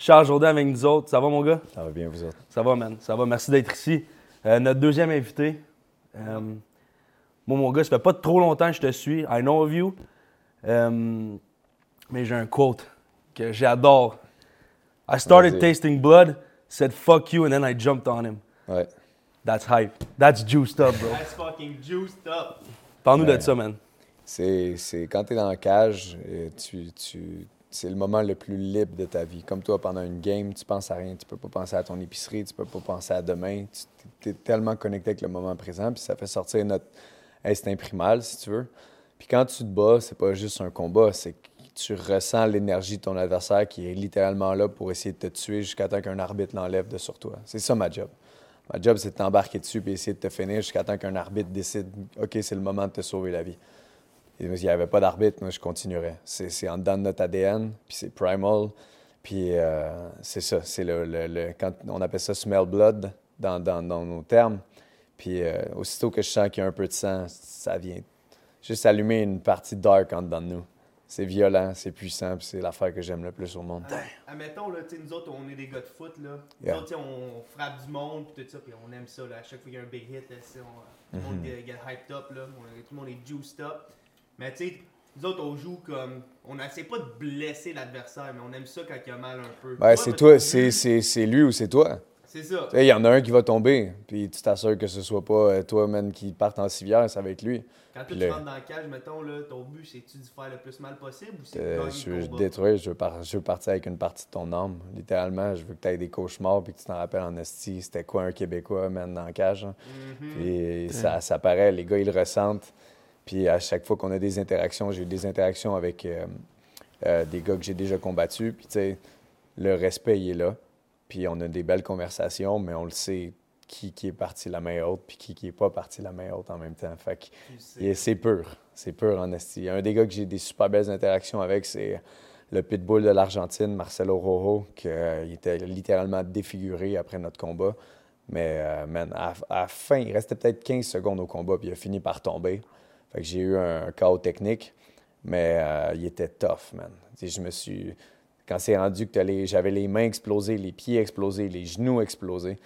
Charles Jourdain avec nous autres. Ça va, mon gars? Ça va bien, vous autres? Ça va, man. Ça va. Merci d'être ici. Euh, notre deuxième invité. Euh, moi, mon gars, ça fait pas trop longtemps que je te suis. I know of you. Euh, mais j'ai un quote que j'adore. I started tasting blood, said fuck you, and then I jumped on him. Ouais. That's hype. That's juiced up, bro. That's fucking juiced up. Parle-nous de Ouais. ça, man. C'est, c'est quand tu es dans la cage, euh, tu, tu, c'est le moment le plus libre de ta vie. Comme toi, pendant une game, tu penses à rien. Tu peux pas penser à ton épicerie, tu peux pas penser à demain. Tu es tellement connecté avec le moment présent, puis ça fait sortir notre instinct primal, si tu veux. Puis quand tu te bats, c'est pas juste un combat, c'est que tu ressens l'énergie de ton adversaire qui est littéralement là pour essayer de te tuer jusqu'à temps qu'un arbitre l'enlève de sur toi. C'est ça ma job. Ma job, c'est de t'embarquer dessus et essayer de te finir jusqu'à temps qu'un arbitre décide OK, c'est le moment de te sauver la vie. S'il n'y avait pas d'arbitre, moi, je continuerais. C'est c'est en dedans de notre ADN, puis c'est primal. Puis euh, c'est ça, c'est le, le- le- Quand on appelle ça smell blood dans, dans- dans nos termes. Puis euh, aussitôt que je sens qu'il y a un peu de sang, ça vient juste allumer une partie dark en dedans de nous. C'est violent, c'est puissant, puis c'est l'affaire que j'aime le plus au monde. Admettons, là, nous autres, on est des gars de foot, là. Nous autres, on frappe du monde, pis tout ça, puis on aime ça, là. À chaque fois qu'il y a un big hit, là, on- tout le monde Mhm. get, get hyped up, là. On- tout le monde est juiced up. Mais tu sais, nous autres, on joue comme. On essaie pas de blesser l'adversaire, mais on aime ça quand il y a mal un peu. Ben, c'est toi, lui, c'est- c'est c'est lui ou c'est toi. C'est ça. Il y en a un qui va tomber, puis tu t'assures que ce soit pas euh, toi, man, qui parte en civière, va être lui. Quand toi, tu le- rentres dans la cage, mettons, là, ton but, c'est-tu de faire le plus mal possible ou c'est Euh, je le veux détruire, je veux, par- je veux partir avec une partie de ton âme. Littéralement, je veux que tu aies des cauchemars puis que tu t'en rappelles en esti. C'était quoi un Québécois, man, dans la cage? hein? Mhm. Puis ça, ça paraît, les gars, ils le ressentent. Puis à chaque fois qu'on a des interactions, j'ai eu des interactions avec euh, euh, des gars que j'ai déjà combattus. Puis tu sais, le respect, il est là. Puis on a des belles conversations, mais on le sait qui, qui est parti la main haute puis qui, qui est pas parti la main haute en même temps. Fait que c'est pur. C'est pur en esti. Un des gars que j'ai des super belles interactions avec, c'est le pitbull de l'Argentine, Marcelo Rojo, qui euh, était littéralement défiguré après notre combat. Mais, euh, man, à, à la fin, il restait peut-être 15 secondes au combat, puis il a fini par tomber. Fait que j'ai eu un, chaos technique, mais euh, il était tough, man. Tu sais, je me suis... Quand c'est rendu que les- j'avais les mains explosées, les pieds explosés, les genoux explosés,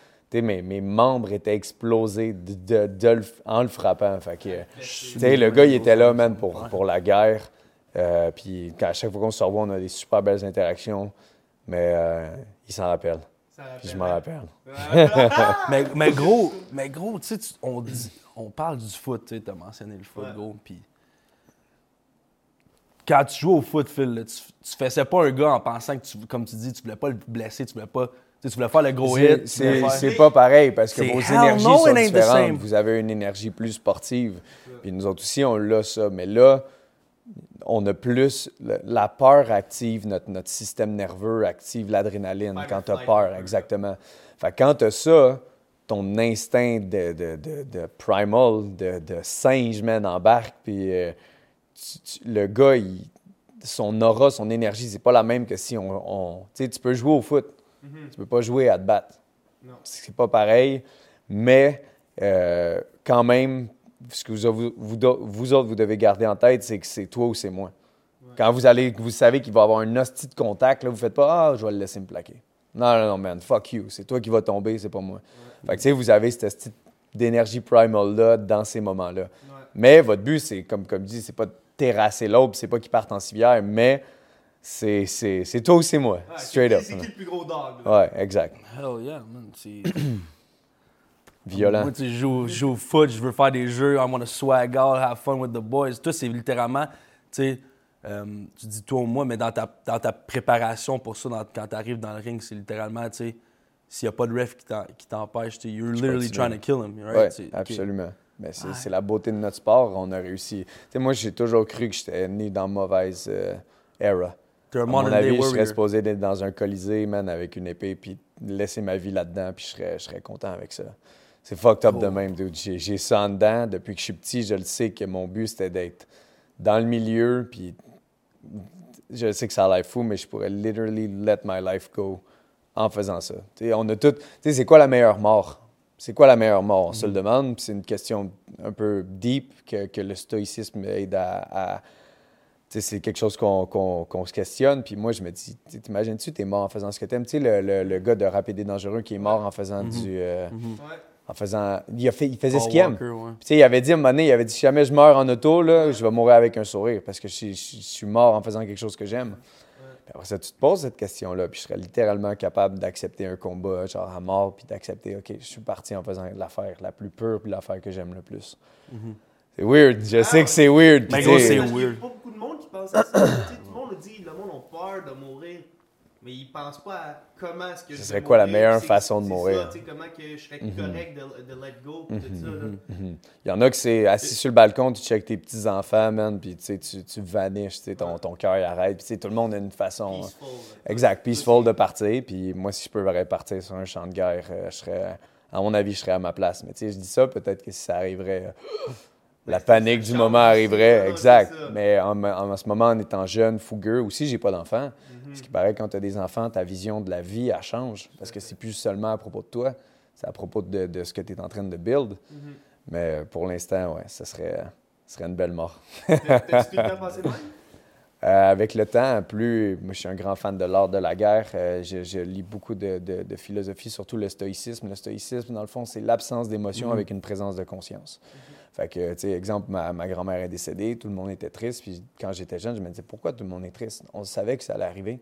mes, mes membres étaient explosés de, de- de le- en le frappant. Fait que, le gars, il était là, man, pour, pour la guerre. Euh, puis à chaque fois qu'on se revoit, on a des super belles interactions. Mais euh, il s'en rappelle. Puis je m'en rappelle. mais, mais gros, mais gros, tu sais, on, dit- on parle du foot, tu sais, t'as mentionné le foot, Ouais. gros, puis quand tu joues au foot, Phil, là, tu, tu faisais pas un gars en pensant que, tu, comme tu dis, tu voulais pas le blesser, tu voulais pas, tu voulais faire le gros hit. C'est faire- pas pareil parce que vos énergies no, sont différentes. Vous avez une énergie plus sportive. Puis nous autres aussi, on l'a ça. Mais là, on a plus. La peur active notre, notre système nerveux, active l'adrénaline quand tu as peur. Exactement. Fait que quand tu as ça, ton instinct de, de, de, de primal, de, de singe, man, embarque. Puis euh, tu- tu- le gars, il- son aura, son énergie, c'est pas la même que si on. on- tu sais, tu peux jouer au foot. Mhm. Tu peux pas jouer à te battre. C'est pas pareil, mais euh, quand même, ce que vous, vous, vous do- vous autres, vous devez garder en tête, c'est que c'est toi ou c'est moi. Quand vous allez, vous savez qu'il va y avoir un hostie de contact, là, vous faites pas Ah, je vais le laisser me plaquer. Non, non, non, man, fuck you. C'est toi qui vas tomber, c'est pas moi. Fait que, tu sais, vous avez cette hostie d'énergie primal-là dans ces moments-là. Ouais. Mais votre but, c'est, comme, comme dit, c'est pas de terrasser l'autre, c'est pas qu'il parte en civière, mais c'est, c'est, c'est toi ou c'est moi. Ouais, straight c'est- up. C'est qui le plus gros dog? là? Ouais, exact. Hell yeah, man. Violent. Moi, tu sais, je joue, au foot, je veux faire des jeux, I want to swag out, have fun with the boys. Toi, c'est littéralement, tu sais, euh, tu dis toi ou moi, mais dans ta, dans ta préparation pour ça, dans- quand tu arrives dans le ring, c'est littéralement, tu sais, s'il n'y a pas de ref qui t'empêche, tu you're literally trying to kill him, right? Oui, absolument. Mais c'est Ouais. la beauté de notre sport. On a réussi. Tu sais, moi, j'ai toujours cru que j'étais né dans mauvaise euh, era. À mon avis, je serais supposé être dans un colisée, man, avec une épée, puis laisser ma vie là-dedans, puis je serais, je serais content avec ça. C'est fucked up de même, dude. J'ai ça en dedans. Depuis que je suis petit, je le sais que mon but, c'était d'être dans le milieu, puis je sais que ça a l'air fou, mais je pourrais literally let my life go en faisant ça. Tu sais, on a tout. Tu sais, c'est quoi la meilleure mort? C'est quoi la meilleure mort? On se le demande, puis c'est une question un peu deep que, que le stoïcisme aide à. à- tu sais, c'est quelque chose qu'on se questionne. Puis moi, je me dis, t'imagines-tu, t'es mort en faisant ce que t'aimes? Tu sais, le, le, le gars de Rapide et Dangereux qui est mort en faisant Mhm. du. euh, Mhm. Ouais. En faisant. Il, a fait, il faisait ce qu'il aime. Walker, ouais. Puis, tu sais, il avait dit à un moment donné, il avait dit si jamais je meurs en auto, là, je vais mourir avec un sourire parce que je, suis- je- je suis mort en faisant quelque chose que j'aime. Puis après ça, tu te poses cette question-là, puis je serais littéralement capable d'accepter un combat, genre à mort, puis d'accepter, OK, je suis parti en faisant l'affaire la plus pure, puis l'affaire que j'aime le plus. Mhm. C'est weird, je Ah, sais que c'est weird. Mais gros, c'est Parce qu'il y a weird. pas beaucoup de monde qui pense à ça. Tout le monde dit, le monde a peur de mourir. Mais ils pensent pas à comment est-ce que Ce serait quoi la meilleure façon de mourir? ça, comment que je serais Mhm. correct de, de let go, tout ça. Là. Mhm. Il y en a que c'est assis sur le balcon, tu checkes tes petits-enfants, man, puis tu tu, tu vanishes, tu sais, ton, ton cœur arrête, puis tout le monde a une façon... Peaceful. là. Exact, peaceful de partir. Puis moi, si je peux partir sur un champ de guerre, euh, je serais, à mon avis, je serais à ma place. Mais tu sais, je dis ça, peut-être que si ça arriverait, euh, la panique du moment arriverait. Exact. Mais en, en- en ce moment, en étant jeune, fougueux, aussi, j'ai pas d'enfant. Mhm. Ce qui paraît, quand tu as des enfants, ta vision de la vie, elle change. Parce que c'est plus seulement à propos de toi, c'est à propos de, de ce que tu es en train de build. Mhm. Mais pour l'instant, ouais, ce serait, ce serait une belle mort. Euh, avec le temps, plus. Moi, je suis un grand fan de l'art de la guerre. Euh, je, je lis beaucoup de, de- de philosophie, surtout le stoïcisme. Le stoïcisme, dans le fond, c'est l'absence d'émotion Mhm. avec une présence de conscience. Fait que, tu sais, exemple, ma, grand-mère est décédée, tout le monde était triste. Puis quand j'étais jeune, je me disais, pourquoi tout le monde est triste? On savait que ça allait arriver.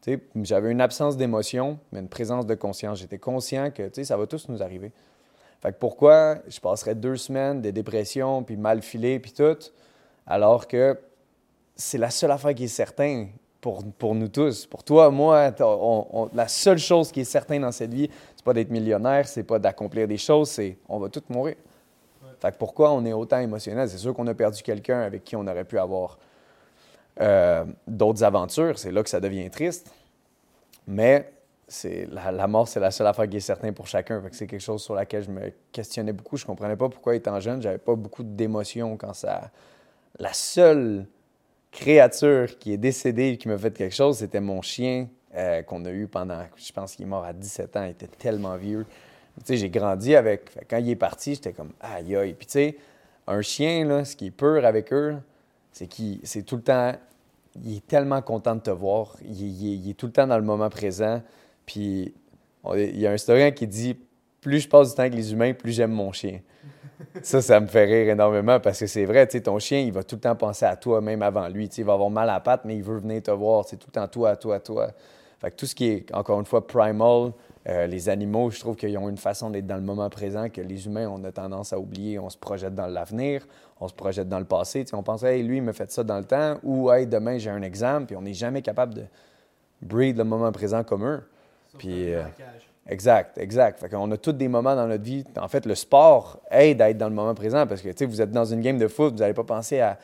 Tu sais, j'avais une absence d'émotion, mais une présence de conscience. J'étais conscient que, tu sais, ça va tous nous arriver. Fait que pourquoi je passerais deux semaines de dépression, puis mal filé, puis tout, alors que c'est la seule affaire qui est certaine pour, pour nous tous. Pour toi, moi, la seule chose qui est certaine dans cette vie, c'est pas d'être millionnaire, c'est pas d'accomplir des choses, c'est on va tous mourir. Fait que pourquoi on est autant émotionnel? C'est sûr qu'on a perdu quelqu'un avec qui on aurait pu avoir euh, d'autres aventures. C'est là que ça devient triste. Mais la, mort, c'est la seule affaire qui est certaine pour chacun. Fait que c'est quelque chose sur laquelle je me questionnais beaucoup. Je comprenais pas pourquoi, étant jeune, j'avais pas beaucoup d'émotions quand ça. La seule créature qui est décédée et qui m'a fait quelque chose, c'était mon chien euh, qu'on a eu pendant, je pense qu'il est mort à 17 ans, il était tellement vieux. Sais, j'ai grandi avec. Fait quand il est parti, j'étais comme aïe aïe. Puis tu sais, un chien, là, ce qui est pur avec eux, c'est qu'il c'est tout le temps. Il est tellement content de te voir. Il, il est- il est tout le temps dans le moment présent. Puis on- il y a un historien qui dit plus je passe du temps avec les humains, plus j'aime mon chien. Ça, ça me fait rire énormément parce que c'est vrai, tu sais, ton chien, il va tout le temps penser à toi, même avant lui. Tu sais, il va avoir mal à la patte, mais il veut venir te voir. C'est tout le temps toi, toi, toi. Fait que tout ce qui est, encore une fois, primal, euh, les animaux, je trouve qu'ils ont une façon d'être dans le moment présent que les humains, on a tendance à oublier. On se projette dans l'avenir, on se projette dans le passé. On pense, hey, lui, il m'a fait ça dans le temps, ou hey, demain, j'ai un examen, puis on n'est jamais capable de breathe le moment présent comme eux. Puis, euh. Exact, exact. Fait qu'on a tous des moments dans notre vie. En fait, le sport aide à être dans le moment présent parce que, vous êtes dans une game de foot, vous n'allez pas penser à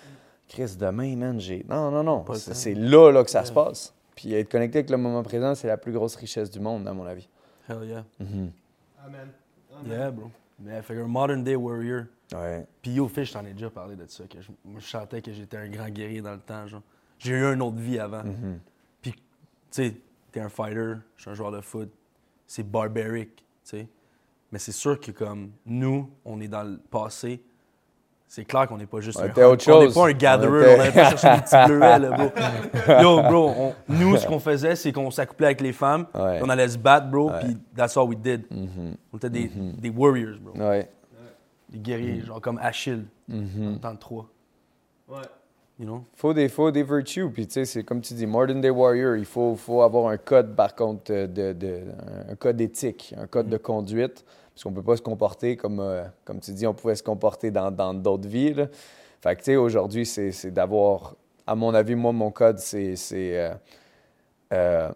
Chris, demain, man, j'ai. Non, non, non. C'est là, là que ça Ouais. se passe. Puis être connecté avec le moment présent, c'est la plus grosse richesse du monde, à mon avis. Hell yeah. Mhm. Amen. Amen. Yeah, bro. Mais fait un modern day warrior. Ouais. Puis yo, Fish, je t'en ai déjà parlé de ça. Que je, moi, je sentais que j'étais un grand guerrier dans le temps. genre. J'ai eu une autre vie avant. Mhm. Puis, tu sais, t'es un fighter, je suis un joueur de foot. C'est barbaric, tu sais. Mais c'est sûr que comme nous, on est dans le passé. C'est clair qu'on n'est pas juste On un était autre On n'est pas un gatherer, on n'allait pas chercher des petits bleuets, là, bro. Yo, bro, on- nous, ce qu'on faisait, c'est qu'on s'accouplait avec les femmes, Ouais. on allait se battre, bro, puis that's all we did. Mhm. On était des, des warriors, bro. Ouais. Des guerriers, genre comme Achille, le temps de 3. Ouais. You know? faut des, faut des virtues. Puis, tu sais, c'est comme tu dis, Modern Day Warrior, il faut, faut avoir un code, par contre, euh, de, de- un code éthique, un code de conduite, parce qu'on peut pas se comporter comme, euh, comme tu dis, on pouvait se comporter dans d'autres vies. là. Fait que, tu sais, aujourd'hui, c'est d'avoir, à mon avis, moi, mon code, c'est euh, euh,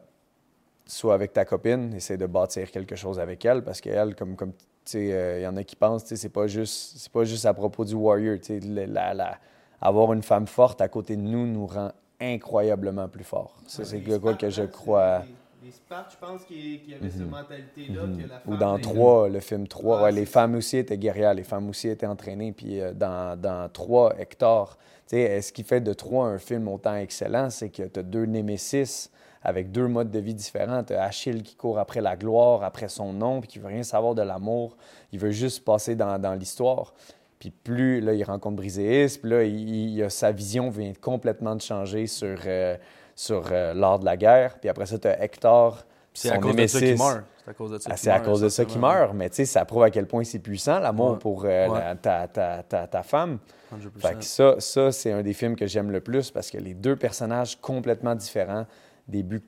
soit avec ta copine, essayer de bâtir quelque chose avec elle, parce qu'elle, comme, comme tu sais, euh, il y en a qui pensent, tu sais, c'est pas juste, pas juste à propos du warrior, tu sais, la, la- avoir une femme forte à côté de nous nous rend incroyablement plus forts. Ça, c'est quelque chose que je crois. Les Spartes, je pense, qui, qui avaient cette Mhm. mentalité-là. Que la Ou femme dans était- 3, le film 3, Ah, ouais, les femmes aussi étaient guerrières, les femmes aussi étaient entraînées. Puis euh, dans, dans 3, Hector, tu sais, ce qui fait de 3 un film autant excellent, c'est que tu as deux Némésis avec deux modes de vie différents. Tu as Achille qui court après la gloire, après son nom, puis qui veut rien savoir de l'amour. Il veut juste passer dans, dans l'histoire. Puis plus, là, il rencontre Briséis, puis là, il, il a- sa vision vient complètement de changer sur, euh, sur euh, l'art de la guerre. Puis après ça, tu as Hector, C'est à cause de ça qu'il meurt. C'est à cause de ça Ah, qu'il à meurt, cause de ça qu'il essentiellement. meurt, mais tu sais, ça prouve à quel point c'est puissant, l'amour Ouais. pour euh, Ouais. la- ta, ta, ta, ta femme. 100%. Fait que ça, ça c'est un des films que j'aime le plus parce que les deux personnages complètement différents, des buts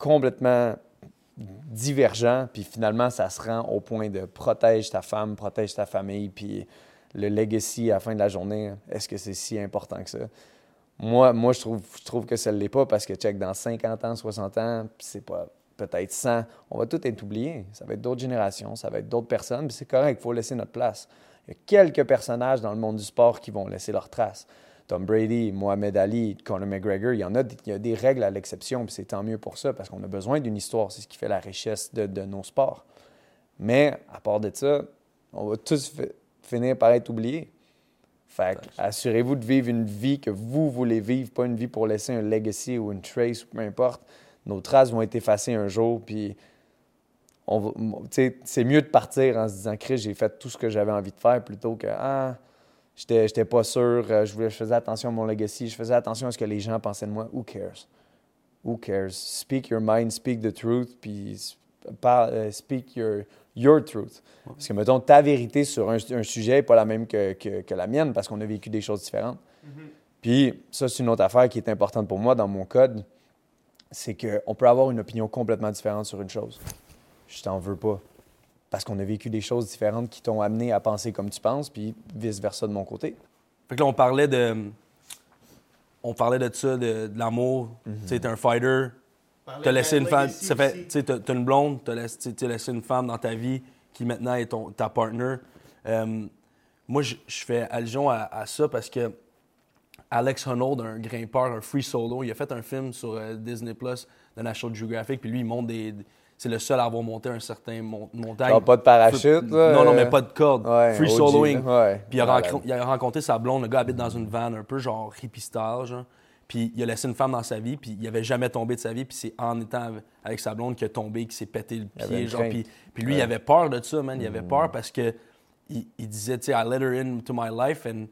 complètement divergents, puis finalement, ça se rend au point de protège ta femme, protège ta famille, puis le legacy à la fin de la journée, est-ce que c'est si important que ça? Moi, moi je, trouve, je trouve que ça ne l'est pas parce que, check, dans 50 ans, 60 ans, c'est pas peut-être 100, on va tout être oublié. Ça va être d'autres générations, ça va être d'autres personnes, puis c'est correct, il faut laisser notre place. Il y a quelques personnages dans le monde du sport qui vont laisser leur trace. Tom Brady, Mohamed Ali, Conor McGregor, il y en a, il y a des règles à l'exception, puis c'est tant mieux pour ça, parce qu'on a besoin d'une histoire. C'est ce qui fait la richesse de, de nos sports. Mais, à part de ça, on va tous fi- finir par être oubliés. Fait assurez-vous de vivre une vie que vous voulez vivre, pas une vie pour laisser un legacy ou une trace, ou peu importe. Nos traces vont être effacées un jour, puis c'est mieux de partir en se disant, Chris, j'ai fait tout ce que j'avais envie de faire plutôt que, ah, j'étais j'étais pas sûr, euh, je, voulais, je faisais attention à mon legacy, je faisais attention à ce que les gens pensaient de moi. Who cares? Who cares? Speak your mind, speak the truth, puis s- par- euh, speak your, your truth. Parce que, mettons, ta vérité sur un, un sujet n'est pas la même que, que- que la mienne parce qu'on a vécu des choses différentes. Puis, ça, c'est une autre affaire qui est importante pour moi dans mon code, c'est qu'on peut avoir une opinion complètement différente sur une chose. Je t'en veux pas. Parce qu'on a vécu des choses différentes qui t'ont amené à penser comme tu penses, puis vice-versa de mon côté. Fait que là, on parlait de. On parlait de ça, de, de l'amour. Mhm. Tu sais, t'es un fighter. T'as laissé une femme. Ça fait, aussi. tu sais, t'as une blonde, t'as laissé, laissé une femme dans ta vie qui maintenant est ton, ta partner. Euh, moi, je fais allusion à, à ça parce que Alex Honnold, un grimpeur, un free solo, il a fait un film sur euh, Disney Plus de National Geographic, puis lui, il monte des. C'est le seul à avoir monté un certain mon- montagne. Genre pas de parachute, là, Non, non, euh, mais pas de corde. ouais, free OG, soloing. ouais. Puis il a, rencontré, il a rencontré sa blonde, le gars habite dans une van un peu genre hippie style, genre. Puis il a laissé une femme dans sa vie, puis il avait jamais tombé de sa vie, puis c'est en étant avec- sa blonde qu'il a tombé, qu'il s'est pété le pied, genre. Puis, puis lui, il avait peur de ça, man. Il avait Mm. peur parce que il, il disait, tu sais, I let her into my life and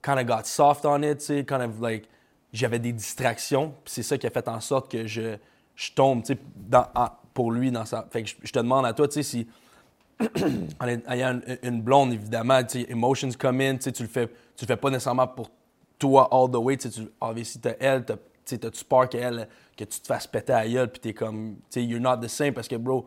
kind of got soft on it, tu sais, kind of like, j'avais des distractions, puis c'est ça qui a fait en sorte que je, je tombe, tu sais, dans- pour lui dans sa... Fait que je, je te demande à toi, tu sais, si en ayant une, une blonde, évidemment, tu sais, emotions come in, tu sais, tu le fais, tu le fais pas nécessairement pour toi all the way, tu sais, tu, obviously, t'as elle, t'as, t'as-tu peur qu'elle, que tu te fasses péter à gueule, puis t'es comme, tu sais, you're not the same, parce que, bro,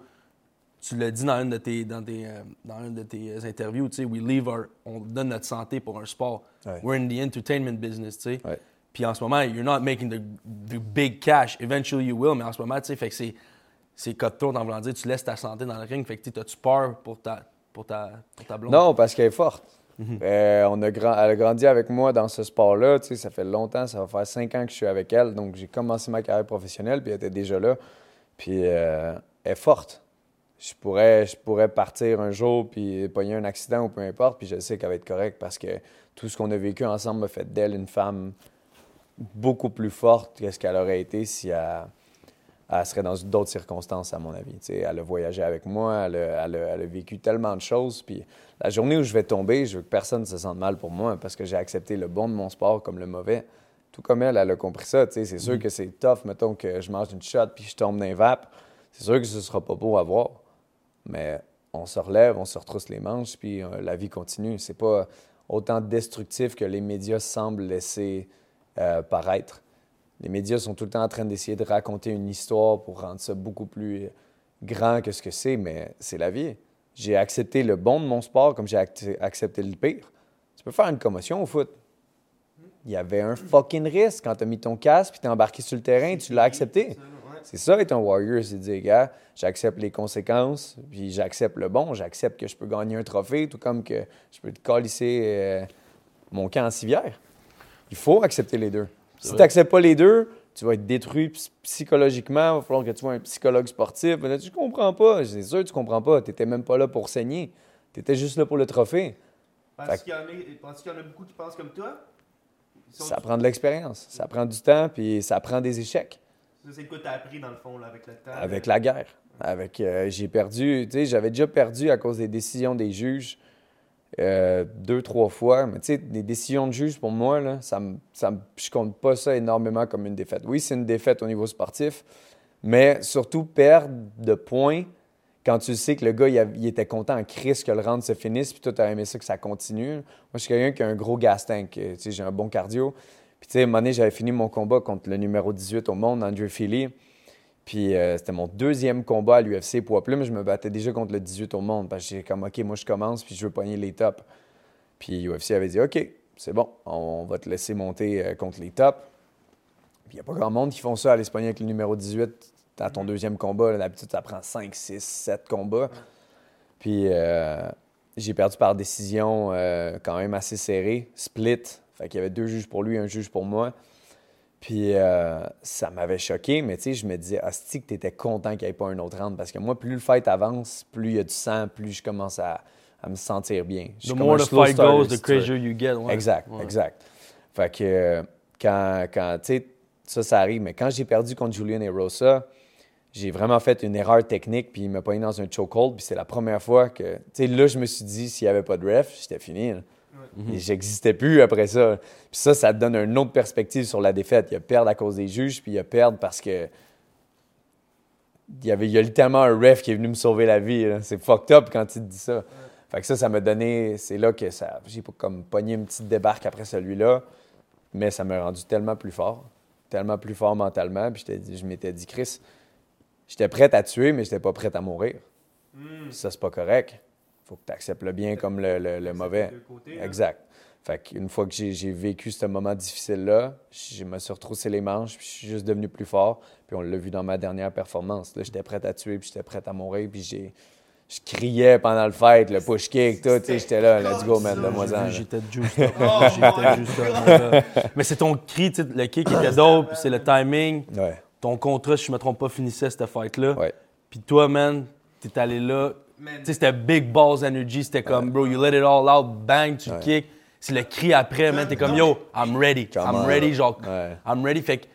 tu l'as dit dans une de tes, dans tes, euh, dans une de tes euh, interviews, tu sais, we leave our, on donne notre santé pour un sport. Ouais. We're in the entertainment business, tu sais. Ouais. Puis en ce moment, you're not making the, the big cash. Eventually you will, mais en ce moment, tu sais, fait que c'est, c'est cutthroat en voulant dire, tu laisses ta santé dans le ring. Fait que t'as-tu peur pour ta, pour ta, pour ta blonde? Non, parce qu'elle est forte. Mhm. Euh, on a grand- elle a grandi avec moi dans ce sport-là. Ça fait longtemps, ça va faire cinq ans que je suis avec elle. Donc, j'ai commencé ma carrière professionnelle, puis elle était déjà là. Puis, euh, elle est forte. Je pourrais, je pourrais partir un jour, puis pogner un accident ou peu importe, puis je sais qu'elle va être correcte parce que tout ce qu'on a vécu ensemble m'a fait d'elle une femme beaucoup plus forte que ce qu'elle aurait été si elle, elle serait dans d'autres circonstances, à mon avis. Tu sais, elle a voyagé avec moi, elle a, elle a- elle a vécu tellement de choses. Puis la journée où je vais tomber, je veux que personne ne se sente mal pour moi parce que j'ai accepté le bon de mon sport comme le mauvais. Tout comme elle, elle a compris ça. C'est sûr que c'est tough, mettons que je mange une shot puis je tombe dans les vapes. C'est sûr que ce sera pas beau à voir. Mais on se relève, on se retrousse les manches, puis euh, la vie continue. C'est pas autant destructif que les médias semblent laisser euh, paraître. Les médias sont tout le temps en train d'essayer de raconter une histoire pour rendre ça beaucoup plus euh, grand que ce que c'est, mais c'est la vie. J'ai accepté le bon de mon sport comme j'ai accepté le pire. Tu peux faire une commotion au foot. Il y avait un fucking risque quand tu as mis ton casque puis tu es embarqué sur le terrain, tu l'as accepté. C'est ça être un warrior, c'est de dire, gars, j'accepte les conséquences, puis j'accepte le bon, j'accepte que je peux gagner un trophée, tout comme que je peux te calisser euh, mon camp en civière. Il faut accepter les deux. Si tu n'acceptes pas les deux, tu vas être détruit ps- psychologiquement, il va falloir que tu sois un psychologue sportif. Mais là, tu comprends pas, c'est sûr que tu comprends pas, tu n'étais même pas là pour saigner, tu étais juste là pour le trophée. Fait Penses que- qu'il y, en a- penses qu'il y en a beaucoup qui pensent comme toi? Ils sont- Ça prend de l'expérience, ça prend du temps, puis ça prend des échecs. Ça, C'est quoi t'as appris dans le fond là, avec le temps? Avec la guerre. Avec, euh, j'ai perdu, tu sais, j'avais déjà perdu à cause des décisions des juges euh, deux, trois fois. Mais tu sais, des décisions de juge, pour moi, là, ça ça je compte pas ça énormément comme une défaite. Oui, c'est une défaite au niveau sportif, mais surtout perdre de points quand tu sais que le gars, il, était content en crise que le round se finisse, puis toi, tu aimé ça que ça continue. Moi, je suis quelqu'un qui a un gros gas Tu sais, j'ai un bon cardio. Puis, tu sais, à un moment donné, j'avais fini mon combat contre le numéro 18 au monde, Andrew Feely. Puis, euh, c'était mon deuxième combat à l'UFC poids plume. Je me battais déjà contre le 18 au monde. Parce que j'ai comme, OK, moi, je commence, puis je veux pogner les tops. Puis, l'UFC avait dit, OK, c'est bon, on va te laisser monter euh, contre les tops. Puis, il n'y a pas grand monde qui font ça, aller se pogner avec le numéro 18 à ton deuxième combat. D'habitude, ça prend 5, 6, 7 combats. Puis, euh, j'ai perdu par décision quand même assez serrée, split. Fait qu'il y avait deux juges pour lui, un juge pour moi. Puis euh, ça m'avait choqué, mais tu sais, je me disais, hostie, que tu étais content qu'il n'y ait pas un autre round. Parce que moi, plus le fight avance, plus il y a du sang, plus je commence à, à me sentir bien. The more the fight goes, the crazier you get. ouais. Exact, Ouais. exact. Fait que euh, quand, quand tu sais, ça, ça arrive. Mais quand j'ai perdu contre Julian et Rosa, j'ai vraiment fait une erreur technique, puis il m'a pogné dans un chokehold, puis c'est la première fois que, tu sais, là, je me suis dit, s'il n'y avait pas de ref, j'étais fini. là. Et j'existais plus après ça. Puis ça, ça te donne une autre perspective sur la défaite. Il y a perdre à cause des juges, puis il y a perdre parce que il y avait il y a littéralement un ref qui est venu me sauver la vie. C'est fucked up quand tu te dis ça. Fait que ça, ça m'a donné. C'est là que ça. J'ai pas comme pogné une petite débarque après celui-là. Mais ça m'a rendu tellement plus fort. Tellement plus fort mentalement. Puis dit- je m'étais dit, Chris, j'étais prêt à tuer, mais j'étais pas prêt à mourir. Puis ça, c'est pas correct. Faut que tu acceptes le bien comme le, le- le mauvais. Deux côtés, là. Exact. Fait qu'une fois que j'ai j'ai vécu ce moment difficile-là, je me suis retroussé les manches, puis je suis juste devenu plus fort. Puis on l'a vu dans ma dernière performance. Là, j'étais prêt à tuer, puis j'étais prêt à mourir, puis j'ai... Je criais pendant le fight, le push kick, tout. J'étais là, let's go, man, là. J'étais up. mon gars. Mais c'est ton cri, le kick était dope, c'est le timing. Ouais, Ton contrat, si je me trompe pas, finissait cette fight-là. ouais. Puis toi, man, t'es allé là. C'était big balls energy. C'était comme, bro, you let it all out, bang, tu Ouais. kick. C'est le cri après, man. T'es comme, yo, I'm ready. Come I'm on. ready, genre, Ouais. I'm ready. Fait que,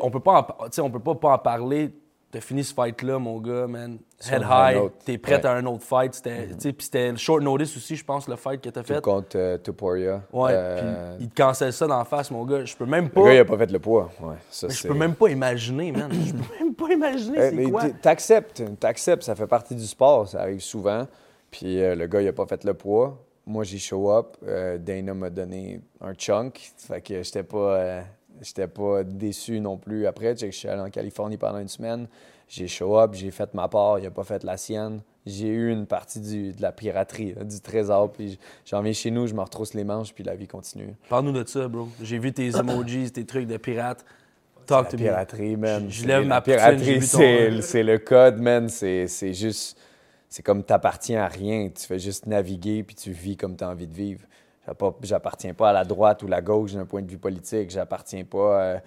on peut pas, en on peut pas, pas en parler. T'as fini ce fight-là, mon gars, man. Head high. T'es prêt Ouais. À un autre fight. C'était, puis c'était le short notice aussi, je pense, le fight que t'as fait. contre euh, Tuporia. Ouais, Euh, puis il te cancelle ça d'en face, mon gars. Je peux même le pas. gars, il a pas fait le poids. Ouais, ça, je peux même pas imaginer, man. Je peux même pas imaginer Euh, c'est quoi. T'acceptes, t'acceptes, ça fait partie du sport, ça arrive souvent. Puis euh, le gars, il a pas fait le poids. Moi, j'ai show up. Dana m'a donné un chunk. Fait que j'étais pas, j'étais pas déçu non plus. Après, je suis allé en Californie pendant une semaine. J'ai show up, j'ai fait ma part, il a pas fait la sienne. J'ai eu une partie du- de la piraterie, là, du trésor. Puis j'en viens chez nous, je me retrousse les manches, puis la vie continue. Parle-nous de ça, bro. J'ai vu tes emojis, tes trucs de pirate. Talk La to me. piraterie, man. Je- lève ma piraterie, c'est le code, man. C'est c'est juste. C'est comme t'appartiens à rien. Tu fais juste naviguer puis tu vis comme tu as envie de vivre. J'appa- J'appartiens pas à la droite ou la gauche d'un point de vue politique. J'appartiens pas. euh,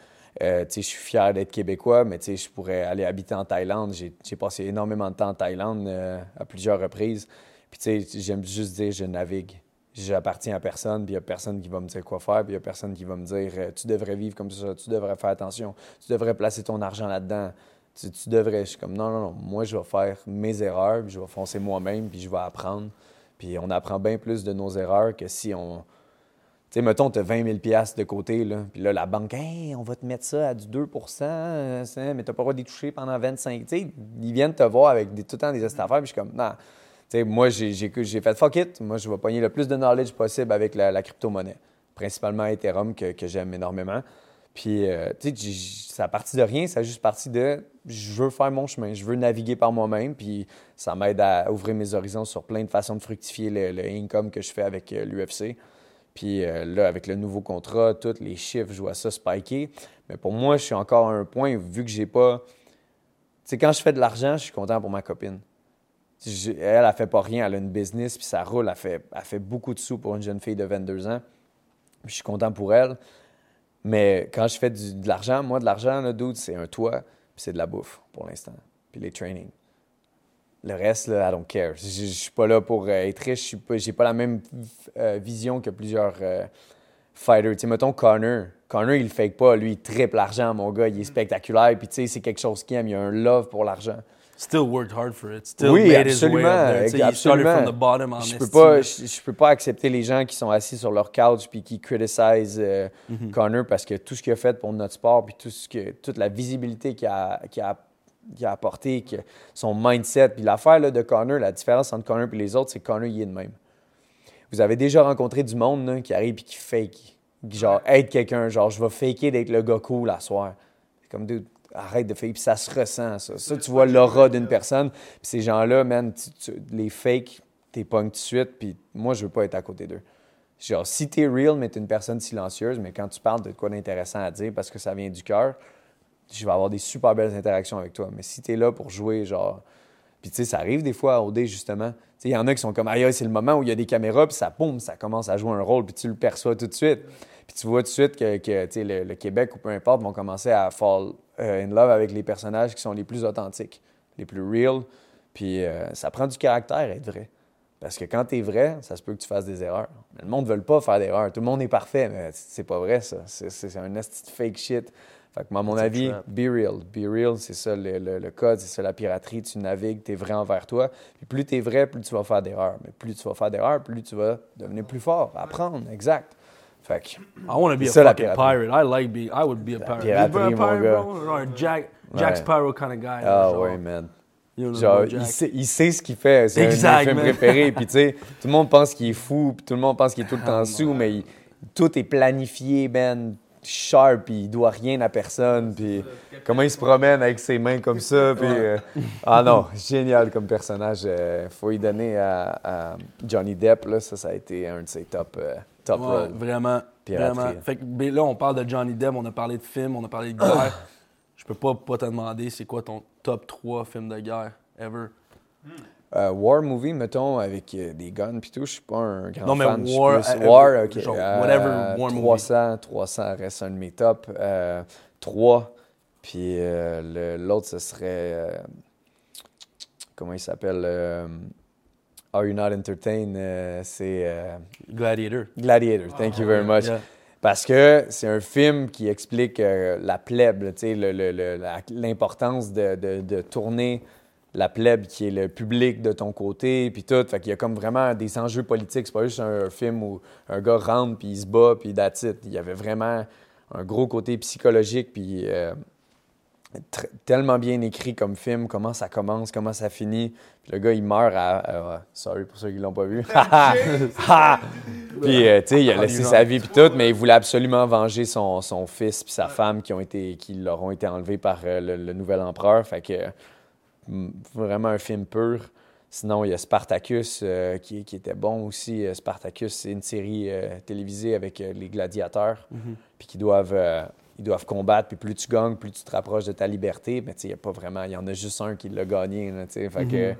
euh, je suis fier d'être québécois, mais je pourrais aller habiter en Thaïlande. J'ai passé énormément de temps en Thaïlande euh, à plusieurs reprises. Puis j'aime juste dire je navigue. J'appartiens à personne, puis il n'y a personne qui va me dire quoi faire, puis il n'y a personne qui va me dire euh, tu devrais vivre comme ça, tu devrais faire attention, tu devrais placer ton argent là-dedans. Tu, tu devrais. Je suis comme non, non, non, moi je vais faire mes erreurs, puis je vais foncer moi-même, puis je vais apprendre. Puis on apprend bien plus de nos erreurs que si on. Tu sais, mettons, tu as 20 000 piastres de côté, là, puis là, la banque, hey, on va te mettre ça à du 2 euh, c'est- mais tu n'as pas le droit d'y toucher pendant 25. Tu sais, ils viennent te voir avec tout le temps des affaires, puis je suis comme, non. Tu sais, moi, j'ai fait fuck it. Moi, je vais pogner le plus de knowledge possible avec la, crypto-monnaie, principalement Ethereum, que j'aime énormément. Puis, euh, tu sais, ça a parti de rien, ça a juste parti de je veux faire mon chemin, je veux naviguer par moi-même, puis ça m'aide à ouvrir mes horizons sur plein de façons de fructifier le, income que je fais avec l'UFC. Puis euh, là, avec le nouveau contrat, tous les chiffres, je vois ça spiker. Mais pour moi, je suis encore à un point, vu que j'ai pas. Tu sais, quand je fais de l'argent, je suis content pour ma copine. Elle, elle fait pas rien, elle a une business, puis ça roule, elle fait, fait beaucoup de sous pour une jeune fille de 22 ans. Je suis content pour elle. Mais quand je fais de l'argent, moi, de l'argent, là, dude, c'est un toit, puis c'est de la bouffe pour l'instant. Puis les trainings. Le reste, là, I don't care. Je je- suis pas là pour euh, être riche. Je suis pas- pas la même euh, vision que plusieurs euh, fighters. Tu sais, mettons Connor. Connor, il le fake pas. Lui, il triple l'argent, mon gars. Il est spectaculaire. Puis, tu sais, c'est quelque chose qu'il aime. Il a un love pour l'argent. Still worked hard for it. Still Oui, made his way absolument, up there. He absolument. from the bottom Je peux pas, je, je peux pas accepter les gens qui sont assis sur leur couch puis qui criticise euh, Mhm. Connor parce que tout ce qu'il a fait pour notre sport puis tout ce que, toute la visibilité qu'il a, qu'il a, qu'il a apporté, que son mindset. Puis l'affaire de Connor, la différence entre Connor et les autres, c'est que Connor, il est de même. Vous avez déjà rencontré du monde là, qui arrive et qui fake. Qui, genre, aide quelqu'un. Genre, je vais faker d'être le gars cool à soir. Comme, dude, arrête de faker. Puis ça se ressent, ça. Ça, tu vois l'aura d'une personne. Puis ces gens-là, man, tu- tu- les fakes, t'es pognes tout de suite. Puis moi, je veux pas être à côté d'eux. Genre, si t'es real, mais t'es une personne silencieuse, mais quand tu parles de quoi d'intéressant à dire parce que ça vient du cœur, je vais avoir des super belles interactions avec toi. Mais si t'es là pour jouer, genre. Puis, tu sais, ça arrive des fois à OD, justement. Tu sais, il y en a qui sont comme, aïe, c'est le moment où il y a des caméras, puis ça, boum, ça commence à jouer un rôle, puis tu le perçois tout de suite. Puis tu vois tout de suite que, que, tu sais, le, le Québec ou peu importe vont commencer à fall in love avec les personnages qui sont les plus authentiques, les plus real. Puis euh, ça prend du caractère être vrai. Parce que quand tu es vrai, ça se peut que tu fasses des erreurs. Mais le monde ne veut pas faire d'erreurs. Tout le monde est parfait, mais c'est pas vrai, ça. C'est- un de fake shit. Fait que, moi, à mon avis, trap. be real. Be real, c'est ça le, le- le code, c'est ça la piraterie. Tu navigues, tu es vrai envers toi. Puis plus tu es vrai, plus tu vas faire d'erreurs. Mais plus tu vas faire d'erreurs, plus tu vas devenir plus fort, apprendre, exact. Fait que, I want to be a ça, fucking pirate. I like being. I would be a pirate. piraterie, a mon pirate, gars. bro? Or a Jack, Jack Ouais. Sparrow kind of guy. ah ouais, man. You know, Genre, il sait, il sait ce qu'il fait. C'est un de mes films préférés. Puis, tu sais, tout le monde pense qu'il est fou, puis tout le monde pense qu'il est tout le temps Ah, sous, mais il- tout est planifié, man, sharp, puis il doit rien à personne. Puis, comment il se promène avec ses mains comme ça. Puis, euh, ah non, génial comme personnage. Il faut y donner à, à Johnny Depp. Là, ça, ça a été un de ses top, euh, top Ouais. Vraiment. Piraterie. Vraiment. Fait que ben, là, on parle de Johnny Depp, on a parlé de films, on a parlé de guerre. Je peux pas, pas te demander c'est quoi ton top 3 films de guerre ever. Euh, war movie, mettons, avec euh, des guns puis tout, je suis pas un grand Non, mais fan. War, plus- euh, war, ok. genre, Euh, whatever war movie. 300, 300 reste un de mes tops. Euh, 3, puis l'autre, ce serait... comment il s'appelle? Are You Not Entertained? Euh, c'est euh, Gladiator. Gladiator. Thank you very much. Yeah. Parce que c'est un film qui explique euh, la plèbe, l'importance de, de- de tourner la plèbe qui est le public de ton côté, puis tout. Fait qu'il y a comme vraiment des enjeux politiques. C'est pas juste un, film où un gars rentre, puis il se bat, puis that's it. Il y avait vraiment un gros côté psychologique, puis euh, tellement bien écrit comme film, comment ça commence, comment ça finit. Puis le gars, il meurt à... à- sorry pour ceux qui l'ont pas vu. Puis, euh, tu sais, il a Ah, laissé sa vie puis tout, mais il voulait absolument venger son, son fils puis sa femme qui ont été, qui leur ont été enlevés par euh, le, le nouvel empereur. Fait que mm, vraiment un film pur. Sinon, il y a Spartacus euh, qui, qui était bon aussi. Euh, Spartacus, c'est une série euh, télévisée avec euh, les gladiateurs, Mhm. puis qui doivent, euh, ils doivent combattre. Puis plus tu gagnes, plus tu te rapproches de ta liberté. Mais tu sais, il y a pas vraiment, il y en a juste un qui l'a gagné. là, que Mhm.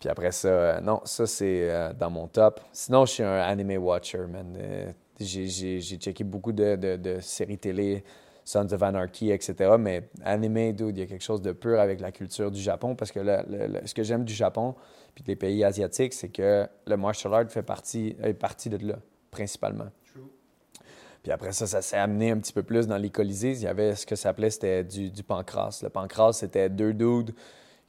puis après ça, euh, non, ça c'est euh, dans mon top. Sinon, je suis un anime watcher, man. Euh, j'ai, checké beaucoup de, de- de séries télé, Sons of Anarchy, etc. Mais anime, dude, il y a quelque chose de pur avec la culture du Japon parce que le- le- le- ce que j'aime du Japon puis des pays asiatiques, c'est que le martial art fait partie, est partie de là, principalement. Puis après ça, ça s'est amené un petit peu plus dans les colisées. Il y avait ce que ça s'appelait, c'était du, du pancras. Le pancras, c'était deux dudes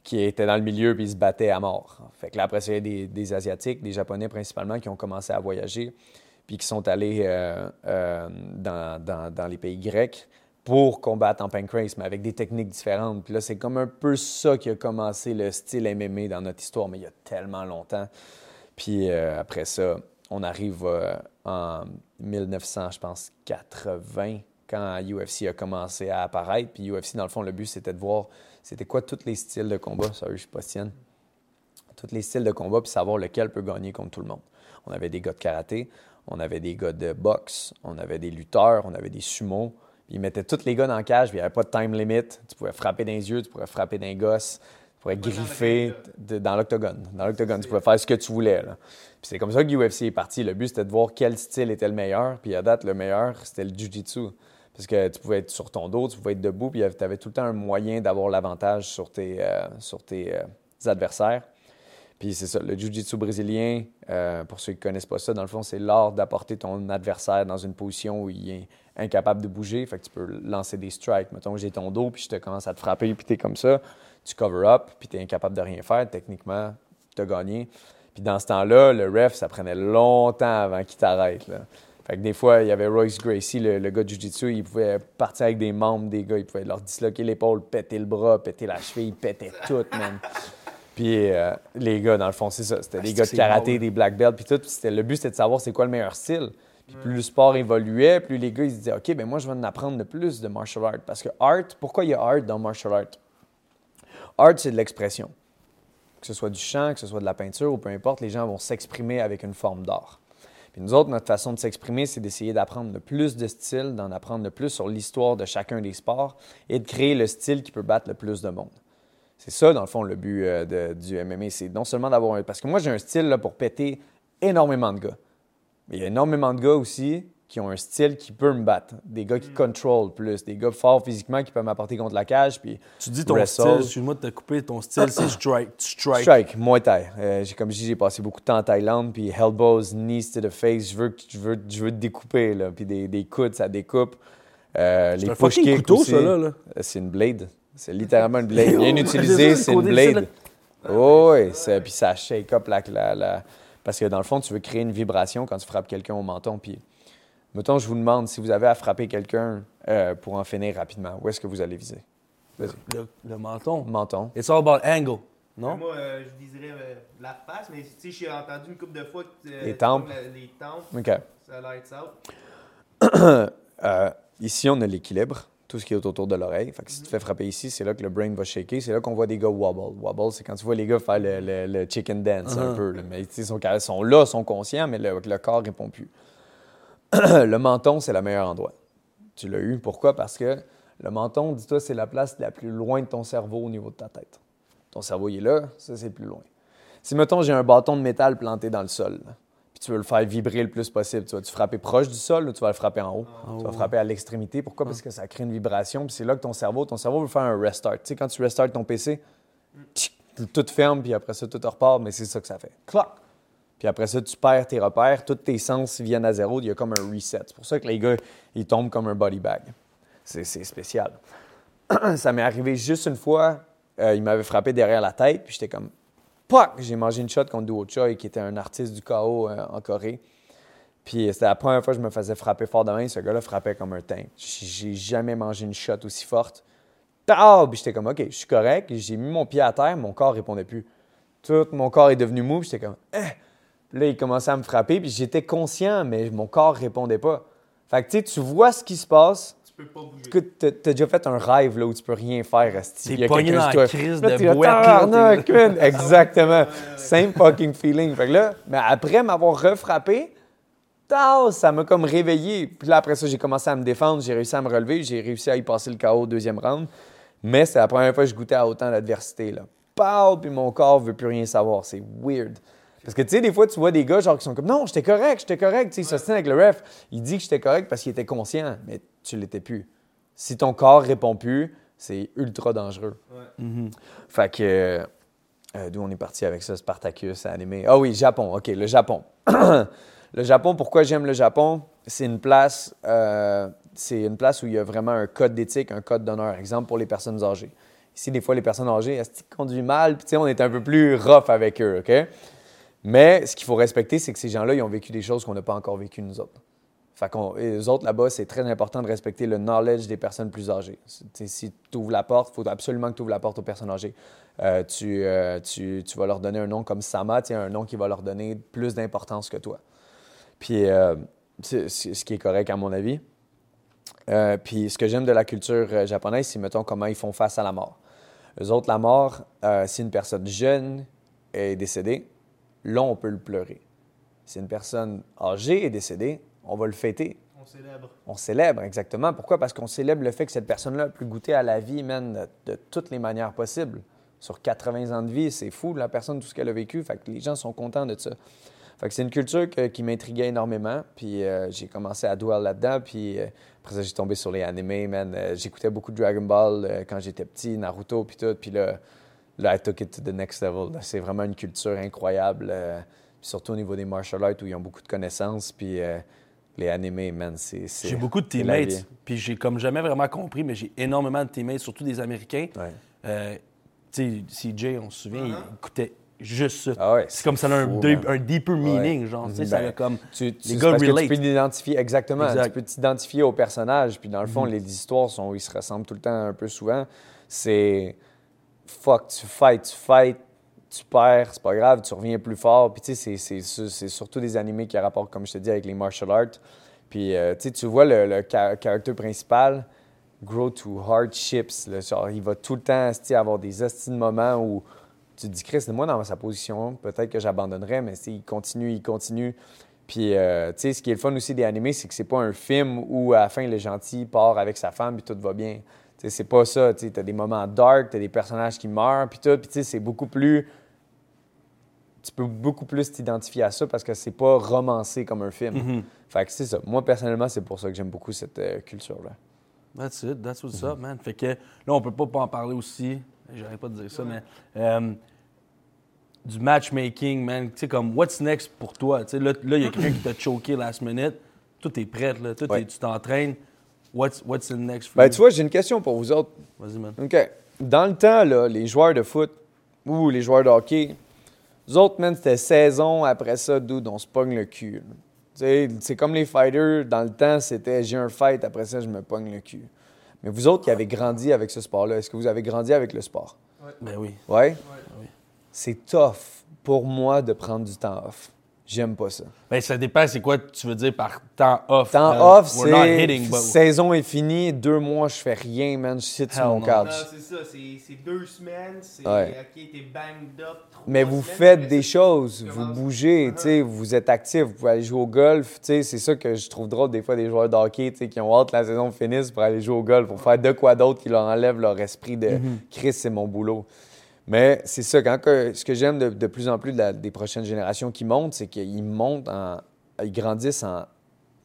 qui étaient dans le milieu puis ils se battaient à mort. Fait que là, après ça, il y a des, des Asiatiques, des Japonais principalement, qui ont commencé à voyager puis qui sont allés euh, euh, dans, dans- dans les pays grecs pour combattre en pancrase, mais avec des techniques différentes. Puis là, c'est comme un peu ça qui a commencé le style MMA dans notre histoire, mais il y a tellement longtemps. Puis euh, après ça, on arrive en 1900, je pense, 80, quand UFC a commencé à apparaître. Puis UFC, dans le fond, le but, c'était de voir c'était quoi tous les styles de combat. Sorry, je suis pas tienne. Tous les styles de combat, puis savoir lequel peut gagner contre tout le monde. On avait des gars de karaté, on avait des gars de boxe, on avait des lutteurs, on avait des sumos. Ils mettaient tous les gars dans le cage, puis il n'y avait pas de time limit. Tu pouvais frapper dans les yeux, tu pouvais frapper dans les gosses, tu pouvais Pas dans griffer de- dans l'octogone. Dans l'octogone, tu pouvais faire ce que tu voulais. là. Puis c'est comme ça que UFC est parti. Le but, c'était de voir quel style était le meilleur. Puis à date, le meilleur, c'était le jiu-jitsu. Parce que tu pouvais être sur ton dos, tu pouvais être debout, puis tu avais tout le temps un moyen d'avoir l'avantage sur tes, euh, sur tes euh, adversaires. Puis c'est ça, le jiu-jitsu brésilien, euh, pour ceux qui ne connaissent pas ça, dans le fond, c'est l'art d'apporter ton adversaire dans une position où il est incapable de bouger. Fait que tu peux lancer des strikes. Mettons que j'ai ton dos, puis je te commence à te frapper, puis tu es comme ça. Tu cover up, puis tu es incapable de rien faire. Techniquement, tu as gagné. Puis dans ce temps-là, le ref, ça prenait longtemps avant qu'il t'arrête. Fait que des fois, il y avait Royce Gracie, le, le gars de Jiu-Jitsu, il pouvait partir avec des membres des gars, il pouvait leur disloquer l'épaule, péter le bras, péter la cheville, il pétait tout, man. Puis euh, les gars, dans le fond, c'est ça. C'était des Ah, gars de karaté, des black belts, puis tout. Puis le but, c'était de savoir c'est quoi le meilleur style. Puis plus le sport évoluait, plus les gars, ils se disaient, OK, ben moi, je vais en apprendre de plus de martial art. Parce que art, pourquoi il y a art dans martial art? Art, c'est de l'expression. Que ce soit du chant, que ce soit de la peinture ou peu importe, les gens vont s'exprimer avec une forme d'art. Puis nous autres, notre façon de s'exprimer, c'est d'essayer d'apprendre le plus de styles, d'en apprendre le plus sur l'histoire de chacun des sports et de créer le style qui peut battre le plus de monde. C'est ça, dans le fond, le but euh, de- du MMA. C'est non seulement d'avoir un. Parce que moi, j'ai un style là, pour péter énormément de gars. Mais il y a énormément de gars aussi qui ont un style qui peut me battre. Des gars qui contrôlent plus, des gars forts physiquement qui peuvent m'apporter contre la cage. Puis Tu dis ton Wrestle. style, excuse-moi de te couper, ton style, c'est strike. Strike. Strike, Muay Thai. Euh, j'ai- comme je dis, j'ai passé beaucoup de temps en Thaïlande, puis elbows, knees to the face, je veux, que- je veux, je veux te découper, là. Puis des, des coudes, ça découpe. Euh, C'est les push kicks couteau, aussi. ça, là. là. Euh, C'est une blade. C'est littéralement une blade. Bien utilisé, c'est une blade. Oh, oui, c'est- puis ça shake up la, la, la- Parce que dans le fond, tu veux créer une vibration quand tu frappes quelqu'un au menton. Puis, mettons, je vous demande si vous avez à frapper quelqu'un euh, pour en finir rapidement, où est-ce que vous allez viser? Vas-y. Le, le menton. Menton. It's all about angle, non? Moi, euh, je viserais euh, la face, mais tu sais, j'ai entendu une couple de fois que euh, Les tempes. la- les tempes, OK. ça lights out. Euh, ici, on a l'équilibre, tout ce qui est autour de l'oreille. Fait que si tu te fais frapper ici, c'est là que le brain va shaker. C'est là qu'on voit des gars wobble. Wobble, c'est quand tu vois les gars faire le, le- le chicken dance un Uh-huh. peu. là. Mais tu sais, ils sont, sont là, ils sont conscients, mais le, le corps répond plus. le menton, c'est le meilleur endroit. Tu l'as eu. Pourquoi? Parce que le menton, dis-toi, c'est la place la plus loin de ton cerveau au niveau de ta tête. Ton cerveau, il est là, ça, c'est plus loin. Si, mettons, j'ai un bâton de métal planté dans le sol, puis tu veux le faire vibrer le plus possible, tu vas-tu frapper proche du sol ou tu vas le frapper en haut? Tu vas frapper à l'extrémité. Pourquoi? Parce que ça crée une vibration, puis c'est là que ton cerveau, ton cerveau veut faire un restart. Tu sais, quand tu restarts ton PC, tout ferme, puis après ça, tout repart, mais c'est ça que ça fait. Clac! Puis après ça, tu perds tes repères, tous tes sens viennent à zéro, il y a comme un reset. C'est pour ça que les gars, ils tombent comme un body bag. C'est spécial. ça m'est arrivé juste une fois, euh, il m'avait frappé derrière la tête, puis j'étais comme, Pouac! J'ai mangé une shot contre Duo Choi, qui était un artiste du chaos euh, en Corée. Puis c'était la première fois que je me faisais frapper fort de main. Ce gars-là frappait comme un. J- J'ai jamais mangé une shot aussi forte. Pow! Puis j'étais comme, OK, je suis correct. J'ai mis mon pied à terre, mon corps répondait plus. Tout mon corps est devenu mou, j'étais comme, eh! Là, il commençait à me frapper, puis j'étais conscient, mais mon corps répondait pas. Fait que tu sais, tu vois ce qui se passe. Tu peux pas bouger. T'as t'as déjà fait un rêve là, où tu peux rien faire. asti. T'es Il y a pogné dans la crise Là, de boîte. Exactement. Same fucking feeling. Fait que là, mais après m'avoir refrappé, ça m'a comme réveillé. Puis là, après ça, j'ai commencé à me défendre, j'ai réussi à me relever, j'ai réussi à y passer le KO au deuxième round. Mais c'est la première fois que je goûtais à autant d'adversité. Là. Pow! Puis mon corps veut plus rien savoir. C'est weird. Parce que, tu sais, des fois, tu vois des gars genre qui sont comme Non, j'étais correct, j'étais correct. Tu sais, ils s'ostinent avec le ref. Il dit que j'étais correct parce qu'il était conscient, mais tu l'étais plus. Si ton corps répond plus, c'est ultra dangereux. Mhm. Fait que. euh, euh, D'où on est parti avec ça, Spartacus, animé. Ah oui, Japon. OK, le Japon. le Japon, pourquoi j'aime le Japon? C'est une place. euh, c'est une place où il y a vraiment un code d'éthique, un code d'honneur. Exemple pour les personnes âgées. Ici, des fois, les personnes âgées, elles conduisent mal, puis tu sais, on est un peu plus rough avec eux, OK? Mais ce qu'il faut respecter, c'est que ces gens-là, ils ont vécu des choses qu'on n'a pas encore vécues, nous autres. Fait les autres, là-bas, c'est très important de respecter le knowledge des personnes plus âgées. Si tu ouvres la porte, il faut absolument que tu ouvres la porte aux personnes âgées. Euh, tu, euh, tu, vas leur donner un nom comme Sama, un nom qui va leur donner plus d'importance que toi. Puis, euh, ce qui est correct, à mon avis. Puis, ce que j'aime de la culture japonaise, c'est, mettons, comment ils font face à la mort. Eux autres, la mort, si une personne jeune est décédée, là, on peut le pleurer. Si une personne âgée est décédée, on va le fêter. On célèbre. On célèbre, exactement. Pourquoi? Parce qu'on célèbre le fait que cette personne-là a pu goûter à la vie, man, de, de toutes les manières possibles. Sur 80 ans de vie, c'est fou, la personne, tout ce qu'elle a vécu. Fait que les gens sont contents de ça. Fait que c'est une culture que- qui m'intriguait énormément. Puis euh, j'ai commencé à dwell là-dedans. Puis euh, après ça, j'ai tombé sur les animés, man. Euh, J'écoutais beaucoup de Dragon Ball quand j'étais petit, Naruto, puis tout. Puis là, là, I took it to the next level. C'est vraiment une culture incroyable, euh, surtout au niveau des martial arts où ils ont beaucoup de connaissances. Puis euh, les animés, man, c'est. J'ai beaucoup de teammates, puis j'ai comme jamais vraiment compris, mais j'ai énormément de teammates, surtout des Américains. Ouais. Euh, tu sais, CJ, on se souvient, il Uh-huh. écoutait juste ça. Ah ouais, c'est comme ça a un, deep- deeper meaning, genre, tu sais, ça Ben, a comme... Tu, tu, Les gars parce que relate. tu peux t'identifier exactement. Exact. Tu peux t'identifier au personnage. Puis dans le fond, Mhm. les histoires sont, ils se ressemblent tout le temps un peu souvent. C'est fuck, tu fights, tu fights, tu perds, c'est pas grave, tu reviens plus fort. Puis tu sais, c'est- surtout des animés qui rapportent, comme je te dis, avec les martial arts. Puis euh, tu vois le, le principal, grow to hardships. Genre, il va tout le temps avoir des hosties de moments où tu te dis, Chris, moi, dans sa position, peut-être que j'abandonnerais, mais il continue, il continue. Puis, euh, tu sais, ce qui est le fun aussi des animés, c'est que c'est pas un film où, à la fin, le gentil part avec sa femme puis tout va bien. C'est pas ça. Tu as des moments dark, tu as des personnages qui meurent puis tout. Puis, tu sais, c'est beaucoup plus... Tu peux beaucoup plus t'identifier à ça parce que c'est pas romancé comme un film. Mhm. Fait que c'est ça. Moi, personnellement, c'est pour ça que j'aime beaucoup cette euh, culture-là. That's it, that's what's up, man. Fait que là, on peut pas pas en parler aussi, j'arrête pas de dire ça, mais euh, du matchmaking, man. Tu sais, comme, what's next pour toi? Tu sais, là, là, il y a quelqu'un qui t'a choqué last minute. Tout est prêt, là. Tout Ouais. est- tu t'entraînes. What's, what's the next for Ben, you? tu vois, j'ai une question pour vous autres. Vas-y, man. OK. Dans le temps, là, les joueurs de foot ou les joueurs de hockey, nous autres, man, c'était saison après ça, d'où on se pogne le cul. là. Tu sais, C'est comme les fighters, dans le temps, c'était j'ai un fight, après ça, je me pogne le cul. Mais vous autres qui avez grandi avec ce sport-là, est-ce que vous avez grandi avec le sport? Ben oui. Ouais? Oui. C'est tough pour moi de prendre du temps off. J'aime pas ça. Ben, ça dépend, c'est quoi tu veux dire par temps off. Temps Euh, off, we're not c'est but- saison est finie, deux mois, je fais rien, man, je sur mon couch. Non, c'est ça, c'est deux semaines, c'est Ouais. ok, t'es banged up. trois Mais vous semaines, faites des choses, vous bougez, tu sais, vous êtes actif, vous pouvez aller jouer au golf, tu sais, c'est ça que je trouve drôle des fois des joueurs de hockey, tu sais, qui ont hâte que la saison finisse pour aller jouer au golf, pour faire de quoi d'autre qui leur enlève leur esprit de Chris, c'est mon boulot. Mais c'est ça, quand que- ce que j'aime de, plus en plus de la- des prochaines générations qui montent, c'est qu'ils montent en. Ils grandissent en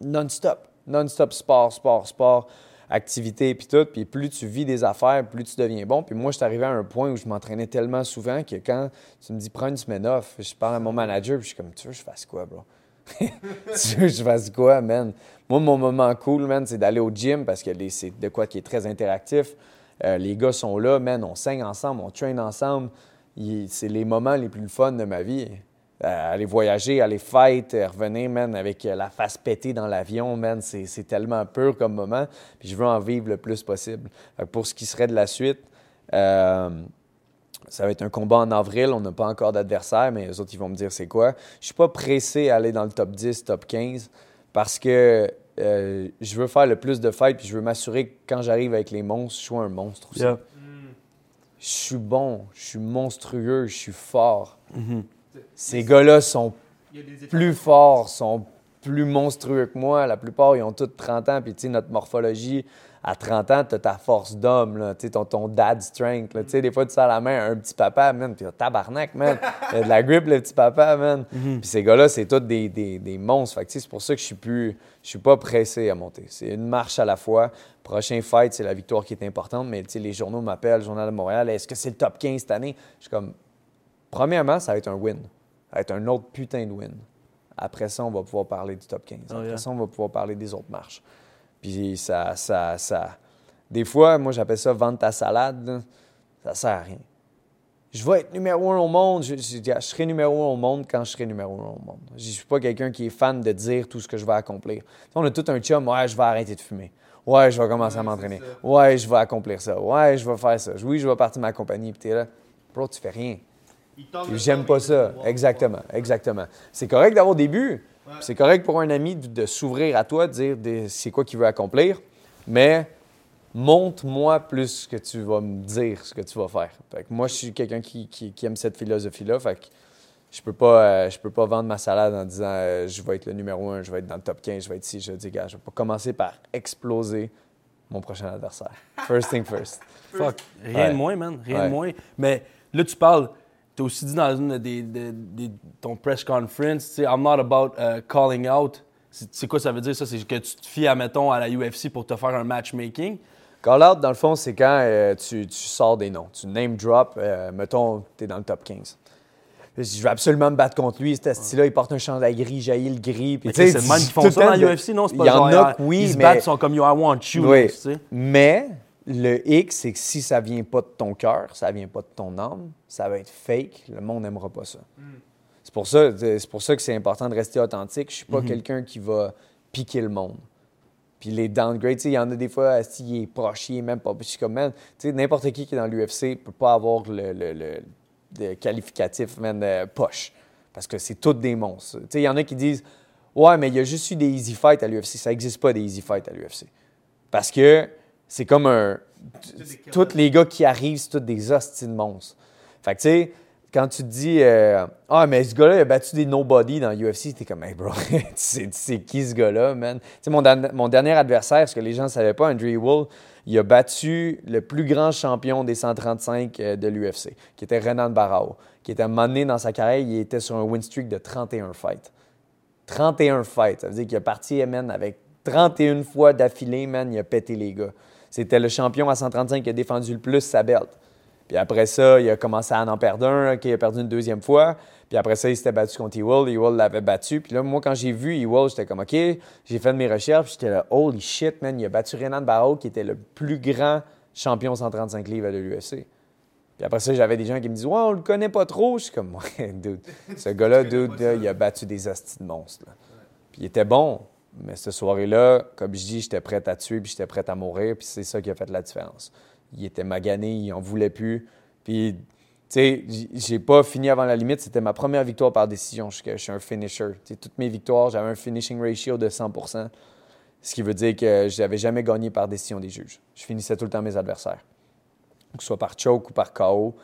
non-stop. Non-stop sport, sport, sport, activité, puis tout. Puis plus tu vis des affaires, plus tu deviens bon. Puis moi, je suis arrivé à un point où je m'entraînais tellement souvent que quand tu me dis prends une semaine off, je parle à mon manager, puis je suis comme, tu veux je fasse quoi, bro? tu veux je fasse quoi, man? Moi, mon moment cool, man, c'est d'aller au gym parce que c'est de quoi qui est très interactif. Euh, les gars sont là, man, on saigne ensemble, on traîne ensemble. C'est les moments les plus fun de ma vie. Euh, aller voyager, aller fight, euh, revenir, man, avec la face pétée dans l'avion, man, c'est tellement pur comme moment. Puis je veux en vivre le plus possible. Pour ce qui serait de la suite, ça va être un combat en avril. On n'a pas encore d'adversaire, mais les autres, ils vont me dire c'est quoi. Je suis pas pressé à aller dans le top 10, top 15, parce que euh, je veux faire le plus de fights, puis je veux m'assurer que quand j'arrive avec les monstres, je sois un monstre aussi. Yeah. Je suis bon, je suis monstrueux, je suis fort. Mhm. Ces gars-là sont plus forts, sont plus monstrueux que moi. La plupart, ils ont tous 30 ans. Puis, tu sais, notre morphologie, à 30 ans, tu as ta force d'homme. Tu sais, ton, ton dad strength, là. Tu sais, des fois, tu sers la main à un petit papa, man. Puis, tabarnak, man. Il a de la grip, le petit papa, man. Puis, ces gars-là, c'est tous des, des, des monstres. Fait c'est pour ça que je suis plus... Je suis pas pressé à monter. C'est une marche à la fois. Prochain fight, c'est la victoire qui est importante. Mais, tu sais, les journaux m'appellent, Journal de Montréal. Est-ce que c'est le top 15 cette année? Je suis comme... Premièrement, ça va être un win. Ça va être un autre putain de win. Après ça, on va pouvoir parler du top 15. Oh, Après yeah. ça, on va pouvoir parler des autres marches. Puis ça, ça, ça... Des fois, moi, j'appelle ça vendre ta salade. là. Ça sert à rien. Je vais être numéro un au monde. Je, je- je serai numéro un au monde quand je serai numéro un au monde. Je suis pas quelqu'un qui est fan de dire tout ce que je vais accomplir. On a tout un chum. Ouais, je vais arrêter de fumer. Ouais, je vais commencer à m'entraîner. Ouais, je vais accomplir ça. Ouais, je vais faire ça. Oui, je vais partir de ma compagnie. Puis t'es là. Bro, tu fais rien. J'aime pas ça. Exactement, exactement. C'est correct d'avoir des buts. Ouais. C'est correct pour un ami de, de s'ouvrir à toi, de dire des- c'est quoi qu'il veut accomplir. Mais montre-moi plus ce que tu vas me dire, ce que tu vas faire. Fait que moi, je suis quelqu'un qui, qui- qui aime cette philosophie-là. Fait que je peux pas, euh, je peux pas vendre ma salade en disant euh, je vais être le numéro un, je vais être dans le top 15, je vais être ici. Je dis, gars, je vais pas commencer par exploser mon prochain adversaire. First thing first. Fuck. Rien Ouais. de moins, man. Rien Ouais. de moins. Mais là, tu parles. As aussi dit dans une des, des- des- ton press conference, I'm not about uh, calling out. C'est quoi ça veut dire, ça? C'est que tu te fies, admettons, à la UFC pour te faire un matchmaking? Call out, dans le fond, c'est quand euh, tu, tu sors des noms. Tu name drop, euh, mettons, tu es dans le top 15. Je veux absolument me battre contre lui. Cet style-là, il porte un chandail gris, jaillit le gris. Puis, c'est le même qui font ça dans de- l'UFC, non? C'est pas Il y en a que oui, ils se mais- battent, ils sont comme you, I want you. Oui. tu sais. Mais le X, c'est que si ça vient pas de ton cœur, ça vient pas de ton âme, ça va être fake, le monde n'aimera pas ça. C'est pour ça, c'est pour ça que c'est important de rester authentique. Je suis pas quelqu'un qui va piquer le monde. Puis les downgrades, il y en a des fois, s'il est proche, il est même pas. Je suis comme, man, n'importe qui qui est dans l'UFC peut pas avoir le, le, le- le qualificatif, man, euh, poche. Parce que c'est toutes des monstres. Il y en a qui disent, ouais, mais il y a juste eu des easy fights à l'UFC. Ça n'existe pas des easy fights à l'UFC. Parce que c'est comme un. Tous les gars qui arrivent, c'est tous des hosties de monstres. Fait que, tu sais, quand tu te dis, euh, ah, mais ce gars-là, il a battu des nobody dans l'UFC, t'es comme, hey, bro, sais qui ce gars-là, man? Tu sais, mon, dernier adversaire, ce que les gens ne savaient pas, Andrew Wool, il a battu le plus grand champion des 135 euh, de l'UFC, qui était Renan Barao, qui était donné dans sa carrière, il était sur un win streak de 31 fights. 31 fights. Ça veut dire qu'il a parti, man, avec 31 fois d'affilée, man, il a pété les gars. C'était le champion à 135 qui a défendu le plus sa belt. Puis après ça, il a commencé à en perdre un, qui a perdu une deuxième fois. Puis après ça, il s'était battu contre Ewell. Ewell l'avait battu. Puis là, moi, quand j'ai vu Ewell, j'étais comme, OK, j'ai fait de mes recherches. J'étais là, holy shit, man, il a battu Renan Barrow, qui était le plus grand champion 135 livres de l'UFC. Puis après ça, j'avais des gens qui me disent, ouais, on le connaît pas trop. Je suis comme, ouais, dude, ce gars-là, dude, il a battu des hosties de monstres. Puis il était bon. Mais cette soirée-là, comme je dis, j'étais prêt à tuer, puis j'étais prêt à mourir, puis c'est ça qui a fait la différence. Il était magané, il en voulait plus. Puis, tu sais, j'ai pas fini avant la limite. C'était ma première victoire par décision. Je, suis un finisher. Toutes mes victoires, j'avais un finishing ratio de 100% ce qui veut dire que je n'avais jamais gagné par décision des juges. Je finissais tout le temps mes adversaires. Que ce soit par choke ou par KO,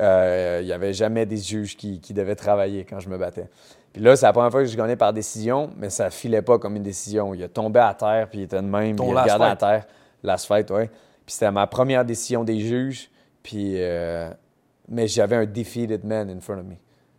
euh, il n'y avait jamais des juges qui devaient travailler quand je me battais. Puis là, c'est la première fois que je gagnais par décision, mais ça filait pas comme une décision. Il a tombé à terre, puis il était de même, puis il regardait à terre. Last fight, oui. Puis c'était ma première décision des juges, puis... euh, mais j'avais un defeated man in front of me.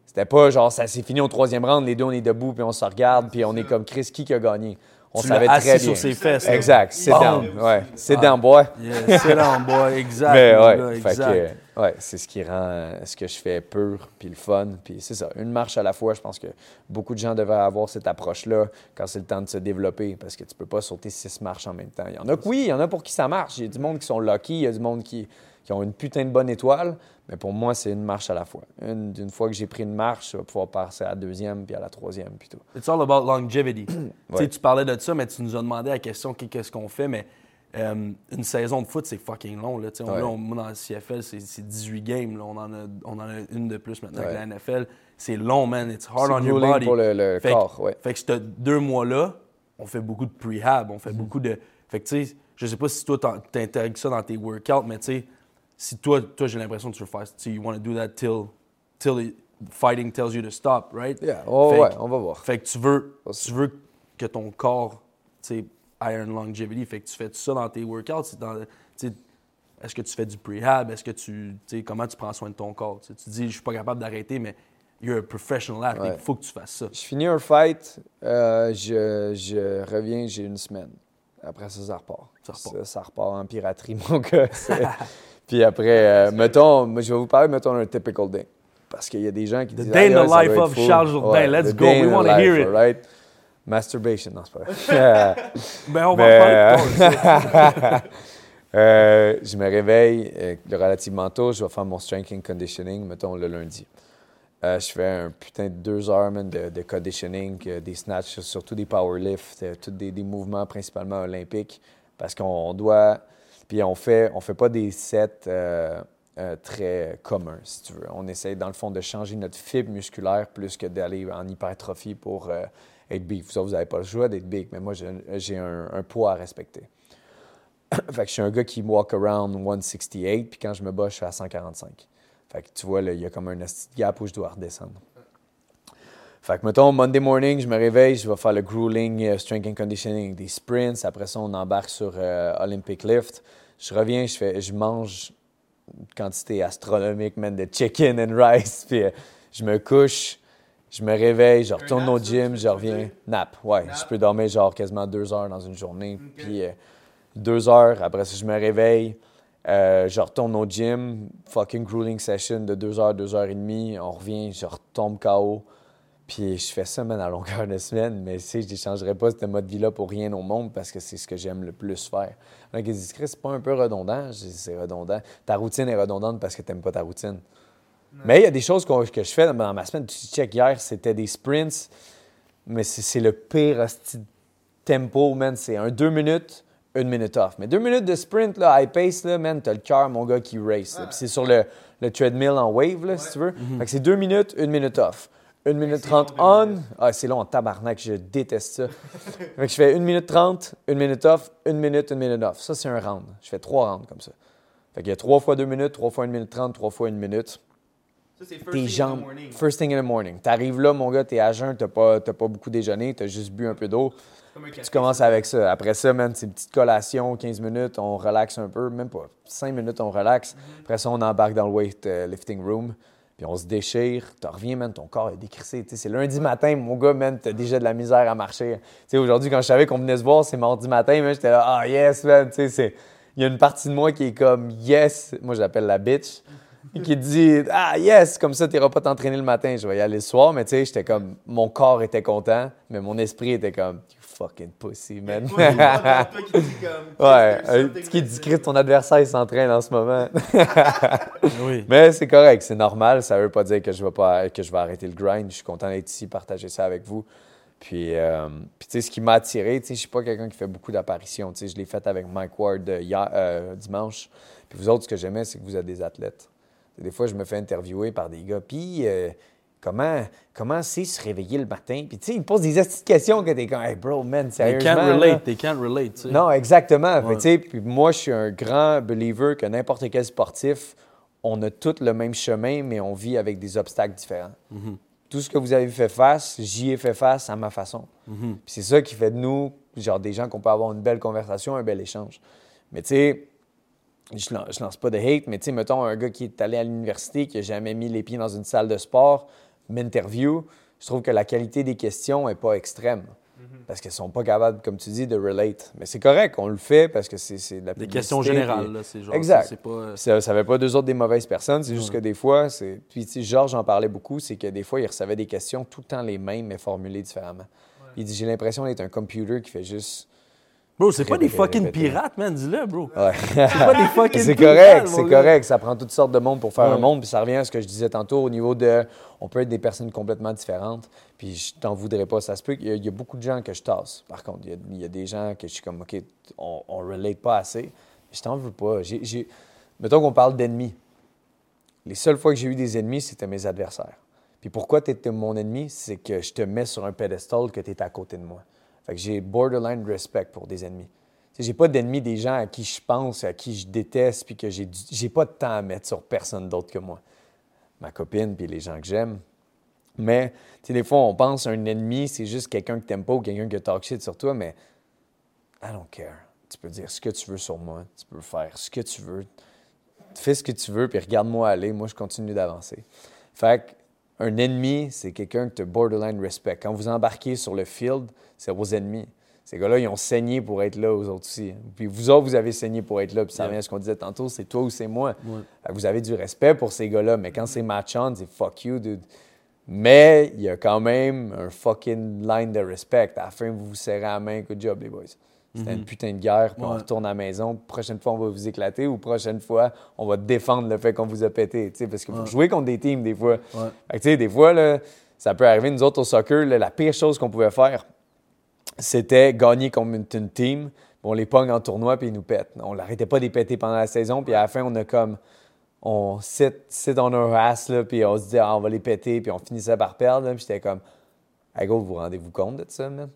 C'était pas genre, ça s'est fini au troisième round, les deux, on est debout, puis on se regarde, puis on est comme Chris, qui qui a gagné? On Tu savait assis très sur bien. ses fesses. Exact, sit Boom. down, ouais. Sit Ah. down, boy. Yeah, c'est exact. Mais ouais, exact. que, ouais, c'est ce qui rend ce que je fais pur, puis le fun, puis c'est ça, une marche à la fois. Je pense que beaucoup de gens devraient avoir cette approche-là quand c'est le temps de se développer, parce que tu peux pas sauter six marches en même temps. Il y en a que oui, il y en a pour qui ça marche. Il y a du monde qui sont lucky, il y a du monde qui, qui ont une putain de bonne étoile, mais pour moi, c'est une marche à la fois. Une, une fois que j'ai pris une marche, je vais pouvoir passer à la deuxième, puis à la troisième, puis tout. It's all about longevity. Tu sais, Ouais. Tu parlais de ça, mais tu nous as demandé la question qu'est- qu'est-ce qu'on fait, mais euh, une saison de foot, c'est fucking long. Là, on- Ouais. là, on- moi, dans le CFL, c'est c'est 18 games. là. On, en a, on en a une de plus maintenant Ouais. que la NFL. C'est long, man. It's hard on your body. pour le, le Fait que- corps, ouais. Fait que ces deux mois-là, on fait beaucoup de prehab, on fait Mhm. beaucoup de. Fait que tu sais, je sais pas si toi t'intègres ça dans tes workouts, mais tu sais, si toi, toi j'ai l'impression que tu veux faire, tu sais, you want to do that till, till the fighting tells you to stop, right? Yeah, oh, Fait ouais, que- on va voir. Fait que tu veux, tu veux que ton corps, tu sais, ait une longevity. Fait que tu fais ça dans tes workouts. Dans, tu sais, est-ce que tu fais du prehab? Est-ce que tu, tu sais, comment tu prends soin de ton corps? Tu sais, tu dis, je suis pas capable d'arrêter, mais you're a professional athlete. Il Ouais. faut que tu fasses ça. Je finis un fight, euh, je, je reviens, j'ai une semaine. Après ça, ça repart. Ça repart. Ça, ça repart en piraterie, mon gars. Puis après, euh, mettons, moi, je vais vous parler, mettons, un typical day. Parce qu'il y a des gens qui The disent... day in the life of. Charles Jourdain. Let's the go. We the wanna hear life, it. right? Masturbation, non, c'est pas vrai. Ben, on va en parler tard. Euh, je me réveille euh, relativement tôt, je vais faire mon strength and conditioning, mettons le lundi. Euh, je fais un putain de deux heures man, de, de conditioning, euh, des snatchs, surtout des powerlifts, euh, tous des, des mouvements principalement olympiques, parce qu'on doit. Puis on fait, on fait pas des sets euh, euh, très communs, si tu veux. On essaie, dans le fond, de changer notre fibre musculaire plus que d'aller en hypertrophie pour euh, être big. Vous n'avez pas le choix d'être big, mais moi, j'ai un, poids à respecter. fait que je suis un gars qui walk around 168, puis quand je me bats, je suis à 145. Fait que tu vois, il y a comme un gap où je dois redescendre. Fait que, mettons, Monday morning, je me réveille, je vais faire le grueling euh, strength and conditioning, des sprints. Après ça, on embarque sur euh, Olympic lift. Je reviens, je, fais, je mange une quantité astronomique, man, de chicken and rice. Puis euh, je me couche, je me réveille, je retourne nap, au gym, je reviens. Nap, ouais. Nap? Je peux dormir genre quasiment deux heures dans une journée. Puis euh, Deux heures, après ça, je me réveille. Euh, je retourne au gym, fucking grueling session de deux heures, deux heures et demie. On revient, je retombe KO. Puis je fais ça, man, à longueur de semaine. Mais tu sais, je n'échangerais pas ce mode de vie-là pour rien au monde parce que c'est ce que j'aime le plus faire. Donc, ils disent, Chris, c'est pas un peu redondant? Je dis, c'est redondant. Ta routine est redondante parce que tu n'aimes pas ta routine. Mais il y a des choses qu'on- que je fais dans ma semaine. Tu check hier, c'était des sprints, mais c'est c'est le pire tempo, man. C'est un deux minutes, une minute off. Mais deux minutes de sprint, là, high pace, là, man, t'as le cœur, mon gars, qui race. Puis c'est sur le, le treadmill en wave, là, si tu veux. Fait que c'est deux minutes, une minute off. Une minute c'est trente long, deux on. Ah, c'est long en tabarnak, je déteste ça. fait que je fais une minute trente, une minute off, une minute, une minute off. Ça, c'est un round. Je fais trois rounds comme ça. Fait qu'il y a trois fois deux minutes, trois fois une minute trente, trois fois une minute Ça, c'est first tes thing in the jambes. morning. First thing in the morning. T'arrives là, mon gars, t'es à jeun, t'as pas, t'as pas beaucoup déjeuné, t'as juste bu un peu d'eau. C'est comme un Tu commences avec ça. Après ça, man, c'est une petite collation, 15 minutes, on relaxe un peu, même pas 5 minutes, on relaxe. Après ça, on embarque dans le weight euh, lifting room, puis on se déchire. Tu reviens, man, ton corps est décrissé. C'est lundi matin, mon gars, man, t'as déjà de la misère à marcher. Aujourd'hui, quand je savais qu'on venait se voir, c'est mardi matin, man, j'étais là, ah yes, man, c'est... Il y a une partie de moi qui est comme yes, moi j'appelle la bitch, qui dit ah yes, comme ça t'iras pas t'entraîner le matin, je vais y aller le soir, mais tu sais, j'étais comme mon corps était content, mais mon esprit était comme fucking pussy man. Qui comme, ouais, un petit qui dit. Chris, ton adversaire il s'entraîne en ce moment. Oui. mais c'est correct, c'est normal, ça veut pas dire que je vais pas que je vais arrêter le grind, je suis content d'être ici, partager ça avec vous. Puis, euh, puis tu sais, ce qui m'a attiré, tu sais, je suis pas quelqu'un qui fait beaucoup d'apparitions. Tu sais, je l'ai fait avec Mike Ward euh, hier, euh, dimanche. Puis vous autres, ce que j'aimais, c'est que vous êtes des athlètes. Des fois, je me fais interviewer par des gars. Puis, euh, comment comment c'est se réveiller le matin? Puis, tu sais, ils me posent des petites questions que t'es comme, hey, bro, man, They sérieusement. can't là? relate, they can't relate, tu sais. Non, exactement. Fait Ouais. tu sais, puis moi, je suis un grand believer que n'importe quel sportif, on a tous le même chemin, mais on vit avec des obstacles différents. Mm-hmm. Tout ce que vous avez fait face, j'y ai fait face à ma façon. Mm-hmm. Puis c'est ça qui fait de nous, genre, des gens qu'on peut avoir une belle conversation, un bel échange. Mais tu sais, je lance, je lance pas de hate, mais tu sais, mettons un gars qui est allé à l'université, qui a jamais mis les pieds dans une salle de sport, m'interview, je trouve que la qualité des questions est pas extrême. Parce qu'ils sont pas capables, comme tu dis, de relate. Mais c'est correct, on le fait parce que c'est c'est de la Des questions générales, puis- là, c'est genre. Exact. C'est pas. euh, puis Ça ne fait pas deux autres des mauvaises personnes, c'est juste que des fois, c'est. Puis, tu sais, Georges en parlait beaucoup, c'est que des fois, il recevait des questions tout le temps les mêmes, mais formulées différemment. Il dit J'ai l'impression d'être un computer qui fait juste. Bro, c'est pas des fucking pirates, man, dis-le, bro. Ouais. C'est pas des fucking c'est pirates, correct, mon c'est correct. Ça prend toutes sortes de monde pour faire un monde. Puis ça revient à ce que je disais tantôt au niveau de. On peut être des personnes complètement différentes. Puis je t'en voudrais pas. Ça se peut qu'il y, y a beaucoup de gens que je tasse. Par contre, il y a, il y a des gens que je suis comme, OK, on, on relate pas assez. Je t'en veux pas. Mettons qu'on parle d'ennemis. Les seules fois que j'ai eu des ennemis, c'était mes adversaires. Puis pourquoi tu étais mon ennemi? C'est que je te mets sur un pedestal que tu es à côté de moi. Fait que j'ai borderline respect pour des ennemis. J'ai pas d'ennemis des gens à qui je pense, à qui je déteste, puis que j'ai pas de temps à mettre sur personne d'autre que moi. Ma copine, puis les gens que j'aime. Mais, tu des fois, on pense un ennemi, c'est juste quelqu'un que t'aimes pas ou quelqu'un qui talk shit sur toi, mais I don't care. Tu peux dire ce que tu veux sur moi, tu peux faire ce que tu veux. Fais ce que tu veux, puis regarde-moi aller. Moi, je continue d'avancer. Fait que, un ennemi, c'est quelqu'un que tu borderline respect. Quand vous embarquez sur le field, c'est vos ennemis. Ces gars-là, ils ont saigné pour être là, aux autres aussi. Puis vous autres, vous avez saigné pour être là. Puis ça Yeah. revient à ce qu'on disait tantôt, c'est toi ou c'est moi. Ouais. Vous avez du respect pour ces gars-là, mais quand c'est match on, c'est fuck you, dude. Mais il y a quand même un fucking line de respect. À la fin, vous vous serrez la main. Good job, les boys. C'était une putain de guerre, puis on retourne à la maison. Prochaine fois, on va vous éclater, ou prochaine fois, on va défendre le fait qu'on vous a pété. Parce que vous jouez contre des teams, des fois. Ouais. Fait que, tu sais, des fois, là, ça peut arriver. Nous autres, au soccer, là, la pire chose qu'on pouvait faire, c'était gagner contre une, team. On les pogne en tournoi, puis ils nous pètent. On l'arrêtait pas de les péter pendant la saison, puis à la fin, on a comme. On sit, sit on our là, puis on se dit, ah, on va les péter, puis on finissait par perdre. là, puis j'étais comme, hey, vous vous rendez-vous compte de ça, man?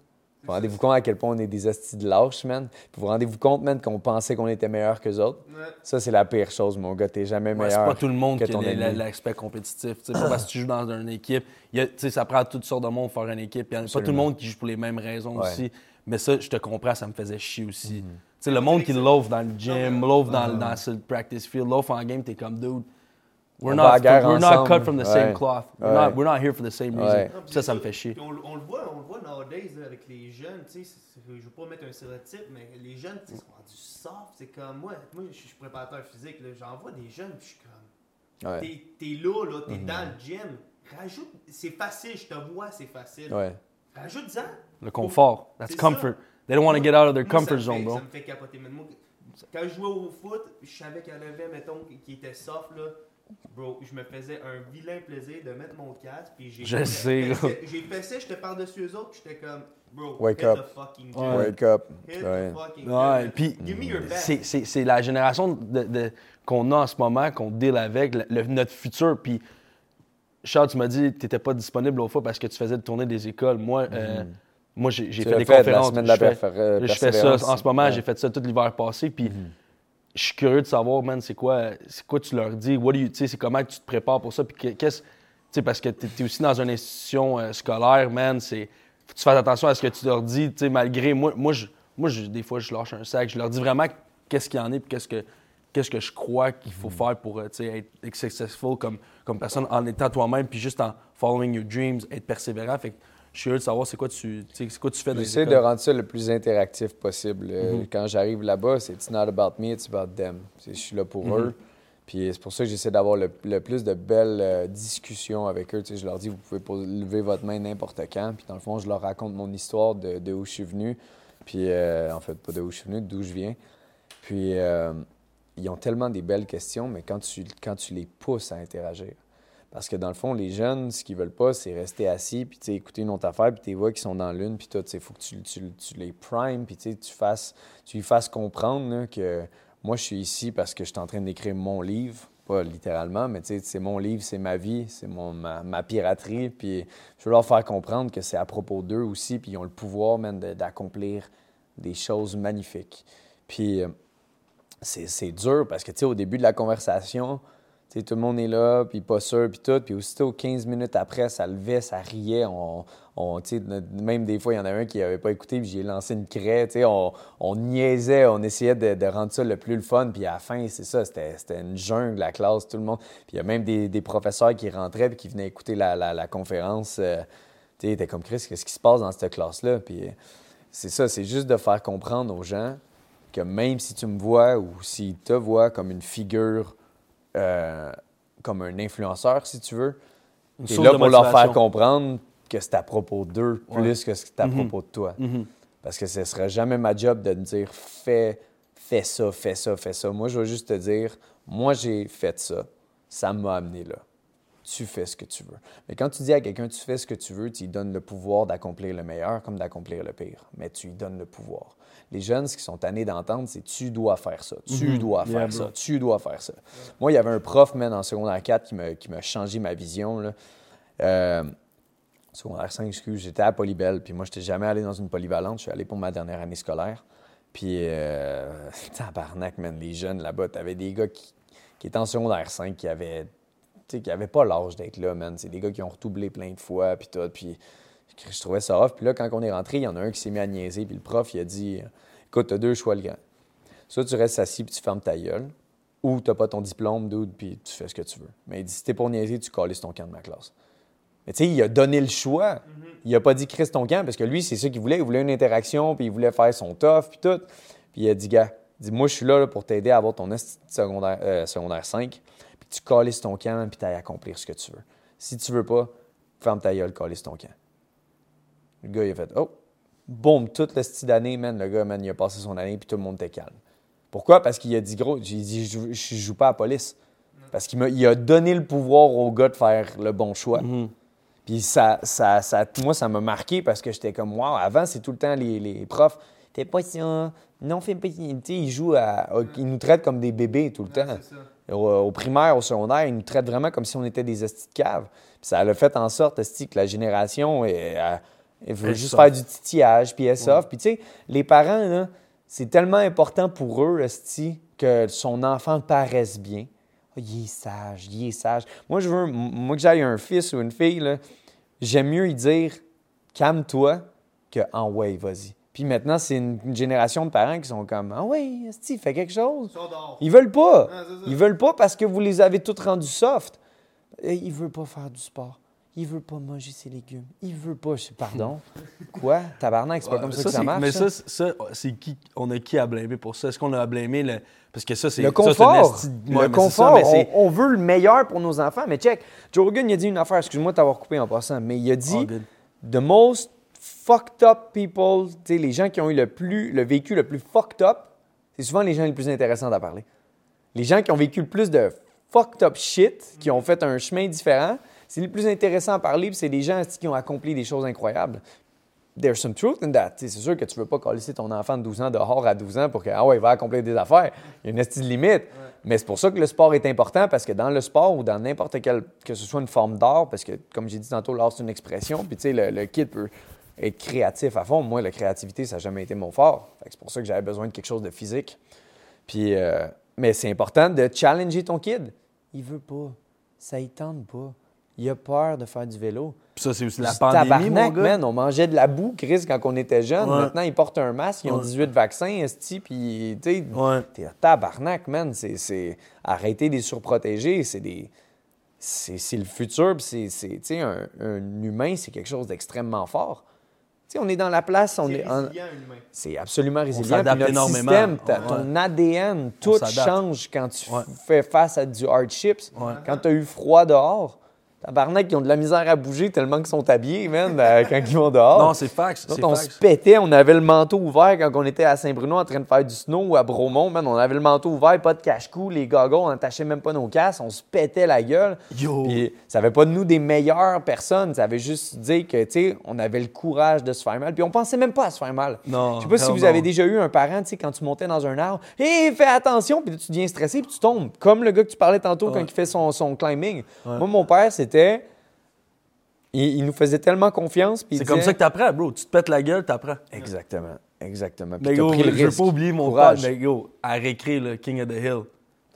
Vous vous rendez-vous compte à quel point on est des hosties de lâches, man? Puis vous vous rendez-vous compte, man, qu'on pensait qu'on était meilleur qu'eux autres? Ouais. Ça, c'est la pire chose, mon gars. T'es jamais Ouais, c'est meilleur. pas tout le monde que qui a les- l'aspect compétitif. Pas parce que tu joues dans une équipe. il a- ça prend toutes sortes de monde pour faire une équipe. Il y a pas tout le monde qui joue pour les mêmes raisons Ouais. Mhm. aussi. Mais ça, je te comprends, ça me faisait chier aussi. Tu sais, le monde qui l'offre dans le gym, l'offre dans, dans sur le practice field, l'offre en game, t'es comme dude. We're On not, va à la guerre we're not ensemble. cut from the same Ouais. cloth. We're, Ouais. not, we're not here for the same reason. Ouais. Ça, ça me fait chier. Puis on, on le voit, on le voit nowadays là, avec les jeunes, tu sais, c'est- c'est- je veux pas mettre un stéréotype, mais les jeunes, tu sais, sont rendus soft. C'est comme moi, moi je suis préparateur physique, là, j'en vois des jeunes, puis je suis comme, Ouais. t'es, t'es là, là, t'es Mhm. dans le gym, rajoute, c'est facile, je te vois, c'est facile. Ouais. Rajoute-en. Le confort. That's C'est comfort. They don't want to get out of their Moi, ça comfort me zone, fait- bro. Ça me fait capoter. Mais moi, quand je jouais au foot, je savais qu'il y en avait, mettons, qui était soft, là. Bro, je me faisais un vilain plaisir de mettre mon casque, puis j'ai... Je sais, là. J'ai fessé, j'étais par-dessus eux autres, puis j'étais comme, bro, Wake up. the fucking Ouais. gym. Wake up. Hit Ouais. the fucking Ouais, puis c'est- c'est c'est la génération de, de- qu'on a en ce moment, qu'on deal avec, le- le- notre futur. Puis, Charles, tu m'as dit que tu n'étais pas disponible l'autre fois parce que tu faisais le tournée des écoles. Moi, euh, moi j'ai fait des fait, la conférences. semaine de la je fais- persévé- euh, je fais ça en ce moment, Ouais. j'ai fait ça tout l'hiver passé. Puis, je suis curieux de savoir, man, c'est quoi, c'est quoi tu leur dis, what do you- c'est comment tu te prépares pour ça? Puis, que- qu'est-ce, tu sais, parce que tu es, aussi dans une institution euh, scolaire, man, c'est, faut que tu fasses attention à ce que tu leur dis, tu sais, malgré. Moi, moi, je, moi je- des fois, je lâche un sac, je leur dis vraiment qu'est-ce qu'il y en est, puis qu'est-ce que, qu'est-ce que je crois qu'il faut faire pour euh, tu sais, être successful comme, comme personne en étant toi-même, puis juste en following your dreams, être persévérant. Fait que je suis curieux de savoir c'est quoi tu, c'est quoi tu fais dans J'essaie de rendre ça le plus interactif possible. Euh, Mhm. Quand j'arrive là-bas, c'est It's not about me, it's about them. Je suis là pour Mhm. eux. Puis c'est pour ça que j'essaie d'avoir le, le plus de belles euh, discussions avec eux. Tu sais, je leur dis, vous pouvez lever votre main n'importe quand. Puis dans le fond, je leur raconte mon histoire de, de où je suis venu. Puis euh, en fait, pas de où je suis venu, d'où je viens. Puis euh, ils ont tellement des belles questions, mais quand tu, quand tu les pousses à interagir. Parce que dans le fond, les jeunes, ce qu'ils veulent pas, c'est rester assis, puis écouter une autre affaire, puis tu vois qu'ils sont dans l'une, puis tout. Il faut que tu, les primes, puis tu fasses, tu lui fasses comprendre que moi, je suis ici parce que je suis en train d'écrire mon livre. Pas littéralement, mais c'est mon livre, c'est ma vie, c'est mon, ma, piraterie. Puis je veux leur faire comprendre que c'est à propos d'eux aussi, puis ils ont le pouvoir, de- d'accomplir des choses magnifiques. Puis euh, c'est c'est dur parce que, tu sais, au début de la conversation, tout le monde est là, puis pas sûr, puis tout. Puis aussitôt, 15 minutes après, ça levait, ça riait. On, même des fois, il y en a un qui n'avait pas écouté, puis j'ai lancé une craie. On, on niaisait, on essayait de, rendre ça le plus le fun. Puis à la fin, c'est ça, c'était une jungle, la classe, tout le monde. Puis il y a même des, professeurs qui rentraient, puis qui venaient écouter la, la- conférence. euh, tu sais, comme Chris, qu'est-ce qui se passe dans cette classe-là? Puis c'est ça, c'est juste de faire comprendre aux gens que même si tu me vois ou s'ils te voient comme une figure, euh, comme un influenceur, si tu veux, tu es là pour leur faire comprendre que c'est à propos d'eux Ouais. plus que c'est à Mhm. propos de toi. Mhm. Parce que ce serait jamais ma job de me dire fais, fais ça, fais ça, fais ça. Moi, je vais juste te dire moi, j'ai fait ça. Ça m'a amené là. Tu fais ce que tu veux. Mais quand tu dis à quelqu'un tu fais ce que tu veux, tu lui donnes le pouvoir d'accomplir le meilleur comme d'accomplir le pire. Mais tu lui donnes le pouvoir. Les jeunes, ce qu'ils sont tannés d'entendre, c'est tu dois faire ça, tu Mhm. dois Yeah, faire bro. ça, tu dois faire ça. Moi, il y avait un prof, man, en secondaire 4 qui m'a, qui m'a changé ma vision. Là. Euh, secondaire 5, excuse, j'étais à Polybelle, puis moi, je n'étais jamais allé dans une polyvalente. Je suis allé pour ma dernière année scolaire. Puis, euh, tabarnak, man, les jeunes là-bas, t'avais des gars qui, qui étaient en secondaire 5 qui avaient, qui avaient pas l'âge d'être là, man. C'est des gars qui ont retoublé plein de fois, puis tout. Puis, je trouvais ça off. Puis là, quand on est rentré, il y en a un qui s'est mis à niaiser, puis le prof, il a dit Écoute, t'as deux choix, le grand. Soit tu restes assis, puis tu fermes ta gueule, ou t'as pas ton diplôme, dude, puis tu fais ce que tu veux. Mais il dit Si t'es pour niaiser, tu calisses ton camp de ma classe. Mais tu sais, il a donné le choix. Il a pas dit Chris ton camp, parce que lui, c'est ça qu'il voulait. Il voulait une interaction, puis il voulait faire son tough, puis tout. Puis il a dit Gars, il dit, moi, je suis là, là, pour t'aider à avoir ton secondaire, euh, secondaire 5, puis tu calisses ton camp, puis t'ailles accomplir ce que tu veux. Si tu veux pas, ferme ta gueule, calisse ton camp. Le gars, il a fait Oh, boum, toute le style d'année, man. Le gars, man, il a passé son année, puis tout le monde était calme. Pourquoi? Parce qu'il a dit, gros, j'ai dit, je, joue- je joue pas à la police. Parce qu'il m'a- il a donné le pouvoir au gars de faire le bon choix. Mhm. Puis ça, ça, ça, moi, ça m'a marqué parce que j'étais comme, wow, avant, c'est tout le temps les, les profs. T'es pas ça. Non, fais pas ça. Tu sais, ils jouent à. Ils nous traitent comme des bébés tout le Ouais, temps. Ça. Au, primaire, au secondaire, ils nous traitent vraiment comme si on était des estis de cave. Puis ça a fait en sorte, esti, que la génération elle, elle- veut juste faire du titillage, puis elle soft. Puis tu sais, les parents, là, c'est tellement important pour eux, esti, que son enfant paraisse bien. Ah, il est sage, il est sage. Moi, je veux, moi que j'aille un fils ou une fille, là, j'aime mieux y dire calme-toi que en ouais, vas-y. Puis maintenant, c'est une, une génération de parents qui sont comme Ah oui, Steve, fais quelque chose. Ils veulent pas. Ah, ça. Ils veulent pas parce que vous les avez tous rendus soft. Et il veut pas faire du sport. Il veut pas manger ses légumes. Il veut pas. Je sais, pardon. Quoi? Tabarnak, c'est pas Ouais, comme ça, ça, que ça marche. Mais ça? ça, c'est- ça, c'est qui on a qui à blâmer pour ça? Est-ce qu'on a à blâmer le parce que ça c'est Le ça, confort. esti- le Ouais, mais c'est ça, confort. mais c'est- on, on veut le meilleur pour nos enfants. Mais check, Joe Rogan, il a dit une affaire. Excuse-moi de t'avoir coupé en passant. Mais il a dit good. The most fucked up people, les gens qui ont eu le, plus, le vécu le plus fucked up, c'est souvent les gens les plus intéressants à parler. Les gens qui ont vécu le plus de fucked up shit, qui ont fait un chemin différent, c'est les plus intéressants à parler, puis c'est des gens qui ont accompli des choses incroyables. There's some truth in that. C'est sûr que tu veux pas coller ton enfant de 12 ans dehors à 12 ans pour que, ah ouais, il va accomplir des affaires. Il y a une estime limite. Mais c'est pour ça que le sport est important parce que dans le sport ou dans n'importe quel, que ce soit une forme d'art, parce que comme j'ai dit tantôt, l'art c'est une expression, puis tu sais, le, le kid peut être créatif à fond. Moi, la créativité, ça n'a jamais été mon fort. C'est pour ça que j'avais besoin de quelque chose de physique. Puis, euh, mais c'est important de challenger ton kid. Il veut pas. Ça y tente pas. Il a peur de faire du vélo. Puis ça c'est aussi la pandémie mon tabarnak, gars. man. On mangeait de la boue, Chris, quand on était jeune. Ouais. Maintenant, ils portent un masque, ils ont Ouais. 18 vaccins, esti, puis, tu Ouais. t'es tabarnak, man. C'est. Arrêter des surprotégés, c'est des... C'est, le futur, puis c'est, c'est, tu sais, un, un humain, c'est quelque chose d'extrêmement fort. Sais, on est dans la place, on C'est est... en- résilient, humain. c'est absolument résilient. s'adapte Puis notre énormément. système, ta- Ouais. ton ADN, tout s'adapte. change quand tu Ouais. fais face à du hardships. Ouais. Quand tu as eu froid dehors, tabarnak, ils ont de la misère à bouger tellement qu'ils sont habillés, man, euh, quand ils vont dehors. Non, c'est fax, c'est on se pétait, on avait le manteau ouvert quand on était à Saint-Bruno en train de faire du snow ou à Bromont, man, on avait le manteau ouvert, pas de cache-cou, les goggles, on n'attachait même pas nos casques, on se pétait la gueule. Yo. Puis ça avait pas de nous des meilleures personnes, ça avait juste dit que, tu sais, on avait le courage de se faire mal, puis on pensait même pas à se faire mal. Non, Je sais pas si vous avez déjà eu un parent, tu sais, quand tu montais dans un arbre, hé, fais attention, puis là, tu deviens stressé, puis tu tombes. Comme le gars que tu parlais tantôt quand Ouais. il fait son, son climbing. Moi, mon père, Il, il nous faisait tellement confiance. C'est comme ça que t'apprends, bro. Tu te pètes la gueule, t'apprends. Exactement. Exactement. Puis Mais t'as yo, pris le je veux pas oublier mon Courage. mais yo, à récré, le King of the Hill.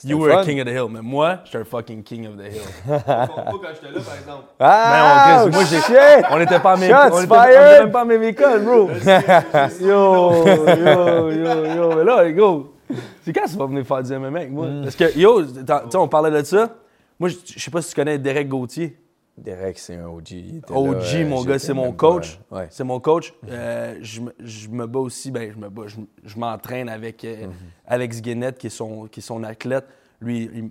You le were a fun. King of the Hill, mais moi, j'étais un fucking King of the Hill. Pas pas quand j'étais là, par exemple? Ah! Ben, on- moi, shit! On n'était pas à on était, on même pas à même école, bro. yo, yo, yo, yo. Mais là, go, c'est quand tu vas venir faire du MMA avec moi? Mm. Parce que, yo, tu sais, on parlait de ça. Moi, je je sais pas si tu connais Derek Gauthier. Derek, c'est un OG. Il était OG, là, mon gars, c'est mon coach. Ouais. C'est mon coach. Euh, je, me- je me bats aussi, ben, je me bats, je, je m'entraîne avec euh, Mhm. Alex Guénette, qui est son, qui est son athlète. Lui, il,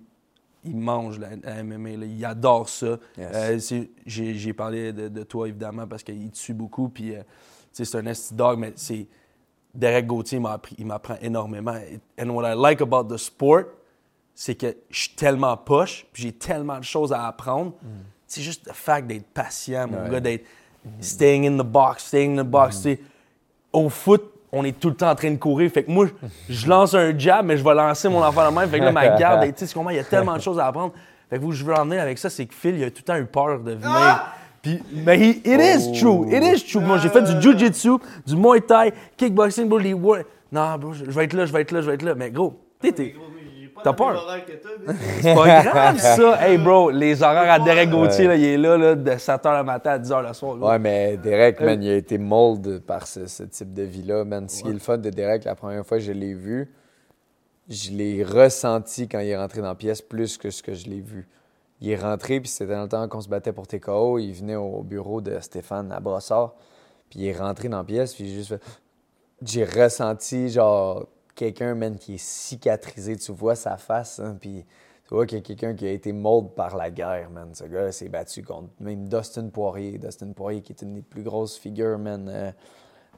il mange la, la MMA, là. il adore ça. Yes. Euh, j'ai, parlé de, de toi, évidemment, parce qu'il te suit beaucoup. Puis, c'est un esti dog, mais c'est. Derek Gauthier il m'apprend énormément. And what I like about the sport, c'est que je suis tellement poche, puis j'ai tellement de choses à apprendre. C'est juste le fact d'être patient, mon Ouais. gars, d'être staying in the box, staying in the box. sais. Au foot, on est tout le temps en train de courir. Fait que moi, je lance un jab, mais je vais lancer mon enfant de même. Fait que là, ma garde, tu sais, il y a tellement de choses à apprendre. Fait que où je veux en venir avec ça, c'est que Phil, il a tout le temps eu peur de venir. Puis, mais he- it is true, it is true. Moi, j'ai fait du jujitsu, du muay thai, kickboxing, bro, les Non, bro, je je vais être là, je vais être là, je vais être là. Mais gros, t'es, T'as peur? c'est pas grave, ça. Hey, bro, les horaires à Derek Gauthier, là, il est là, là, de 7h le matin à 10h le soir. Ouais, mais Derek, man, il a été mold par ce, ce type de vie-là, man. Ce qui est le fun de Derek, la première fois que je l'ai vu, je l'ai ressenti quand il est rentré dans la pièce plus que ce que je l'ai vu. Il est rentré, puis c'était dans le temps qu'on se battait pour TKO. Il venait au bureau de Stéphane à Brossard, puis il est rentré dans la pièce, puis j'ai juste fait... J'ai ressenti, genre, quelqu'un, man, qui est cicatrisé. Tu vois sa face, hein, puis tu vois qu'il y a quelqu'un qui a été mold par la guerre, man. Ce gars s'est battu contre même Dustin Poirier. Dustin Poirier, qui est une des plus grosses figures, man, euh,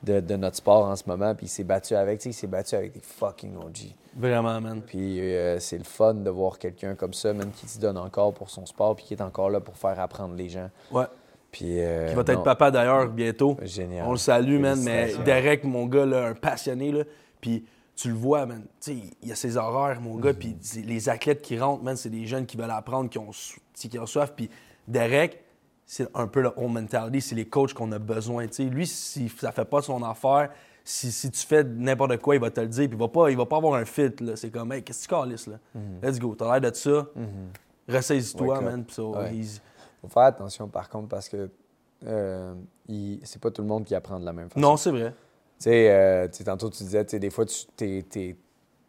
de, de notre sport en ce moment. Puis il s'est battu avec, tu sais, il s'est battu avec des fucking OG. Vraiment, man. Puis euh, c'est le fun de voir quelqu'un comme ça, man, qui se donne encore pour son sport, puis qui est encore là pour faire apprendre les gens. Ouais. Puis. euh, Qui va être papa d'ailleurs bientôt. Génial. On le salue, man. Mais. Derek, mon gars, là, un passionné, là. Puis tu le vois, man. Il y a ses horaires, mon Mhm. gars. Puis les athlètes qui rentrent, man, c'est des jeunes qui veulent apprendre, qui ont, qui ont soif. Puis Derek, c'est un peu le home mentality. C'est les coachs qu'on a besoin. Lui, si ça fait pas son affaire, si, si tu fais n'importe quoi, il va te le dire. Puis il va pas, il va pas avoir un fit, là. C'est comme, hey, qu'est-ce que tu calisses, là? Let's go. T'as l'air de ça. Ressaisis-toi, Mhm. Wake up. man. Puis so, Ouais. he's- faut faire attention, par contre, parce que euh, il- c'est pas tout le monde qui apprend de la même façon. Non, c'est vrai. Sais, euh, tu sais, tantôt, tu disais, tu sais, des fois, tu t'es, t'es-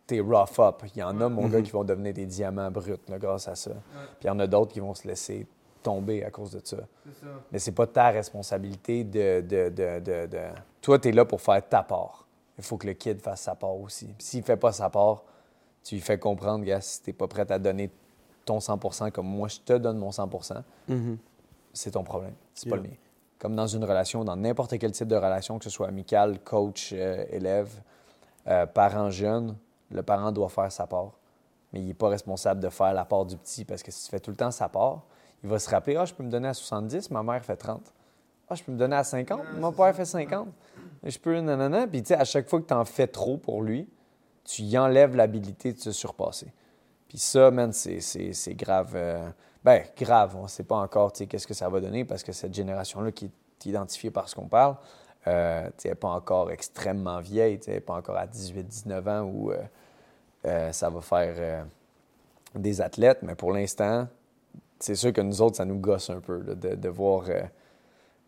t'es rough up. Il y en a, mon gars, qui vont devenir des diamants bruts là, grâce à ça. Puis il y en a d'autres qui vont se laisser tomber à cause de ça. C'est ça. Mais c'est pas ta responsabilité de. de, de, de, de- Toi, tu es là pour faire ta part. Il faut que le kid fasse sa part aussi. Puis s'il fait pas sa part, tu lui fais comprendre, gars, si t'es pas prêt à donner ton 100% comme moi, je te donne mon 100% c'est ton problème. C'est pas Yeah. le mien. Comme dans une relation, dans n'importe quel type de relation, que ce soit amical, coach, euh, élève, euh, parent jeune, le parent doit faire sa part. Mais il n'est pas responsable de faire la part du petit parce que si tu fais tout le temps sa part, il va se rappeler Ah, je peux me donner à 70, ma mère fait 30. Ah, je peux me donner à 50, mon père fait 50. Et je peux, nanana. Puis, tu sais, à chaque fois que tu en fais trop pour lui, tu y enlèves l'habilité de se surpasser. Puis ça, man, c'est, c'est- c'est grave. euh, ben, grave. On ne sait pas encore, tu sais, qu'est-ce que ça va donner parce que cette génération-là qui est identifiée par ce qu'on parle, euh, elle n'est pas encore extrêmement vieille, elle n'est pas encore à 18-19 ans où euh, euh, ça va faire euh, des athlètes. Mais pour l'instant, c'est sûr que nous autres, ça nous gosse un peu là, de, de voir,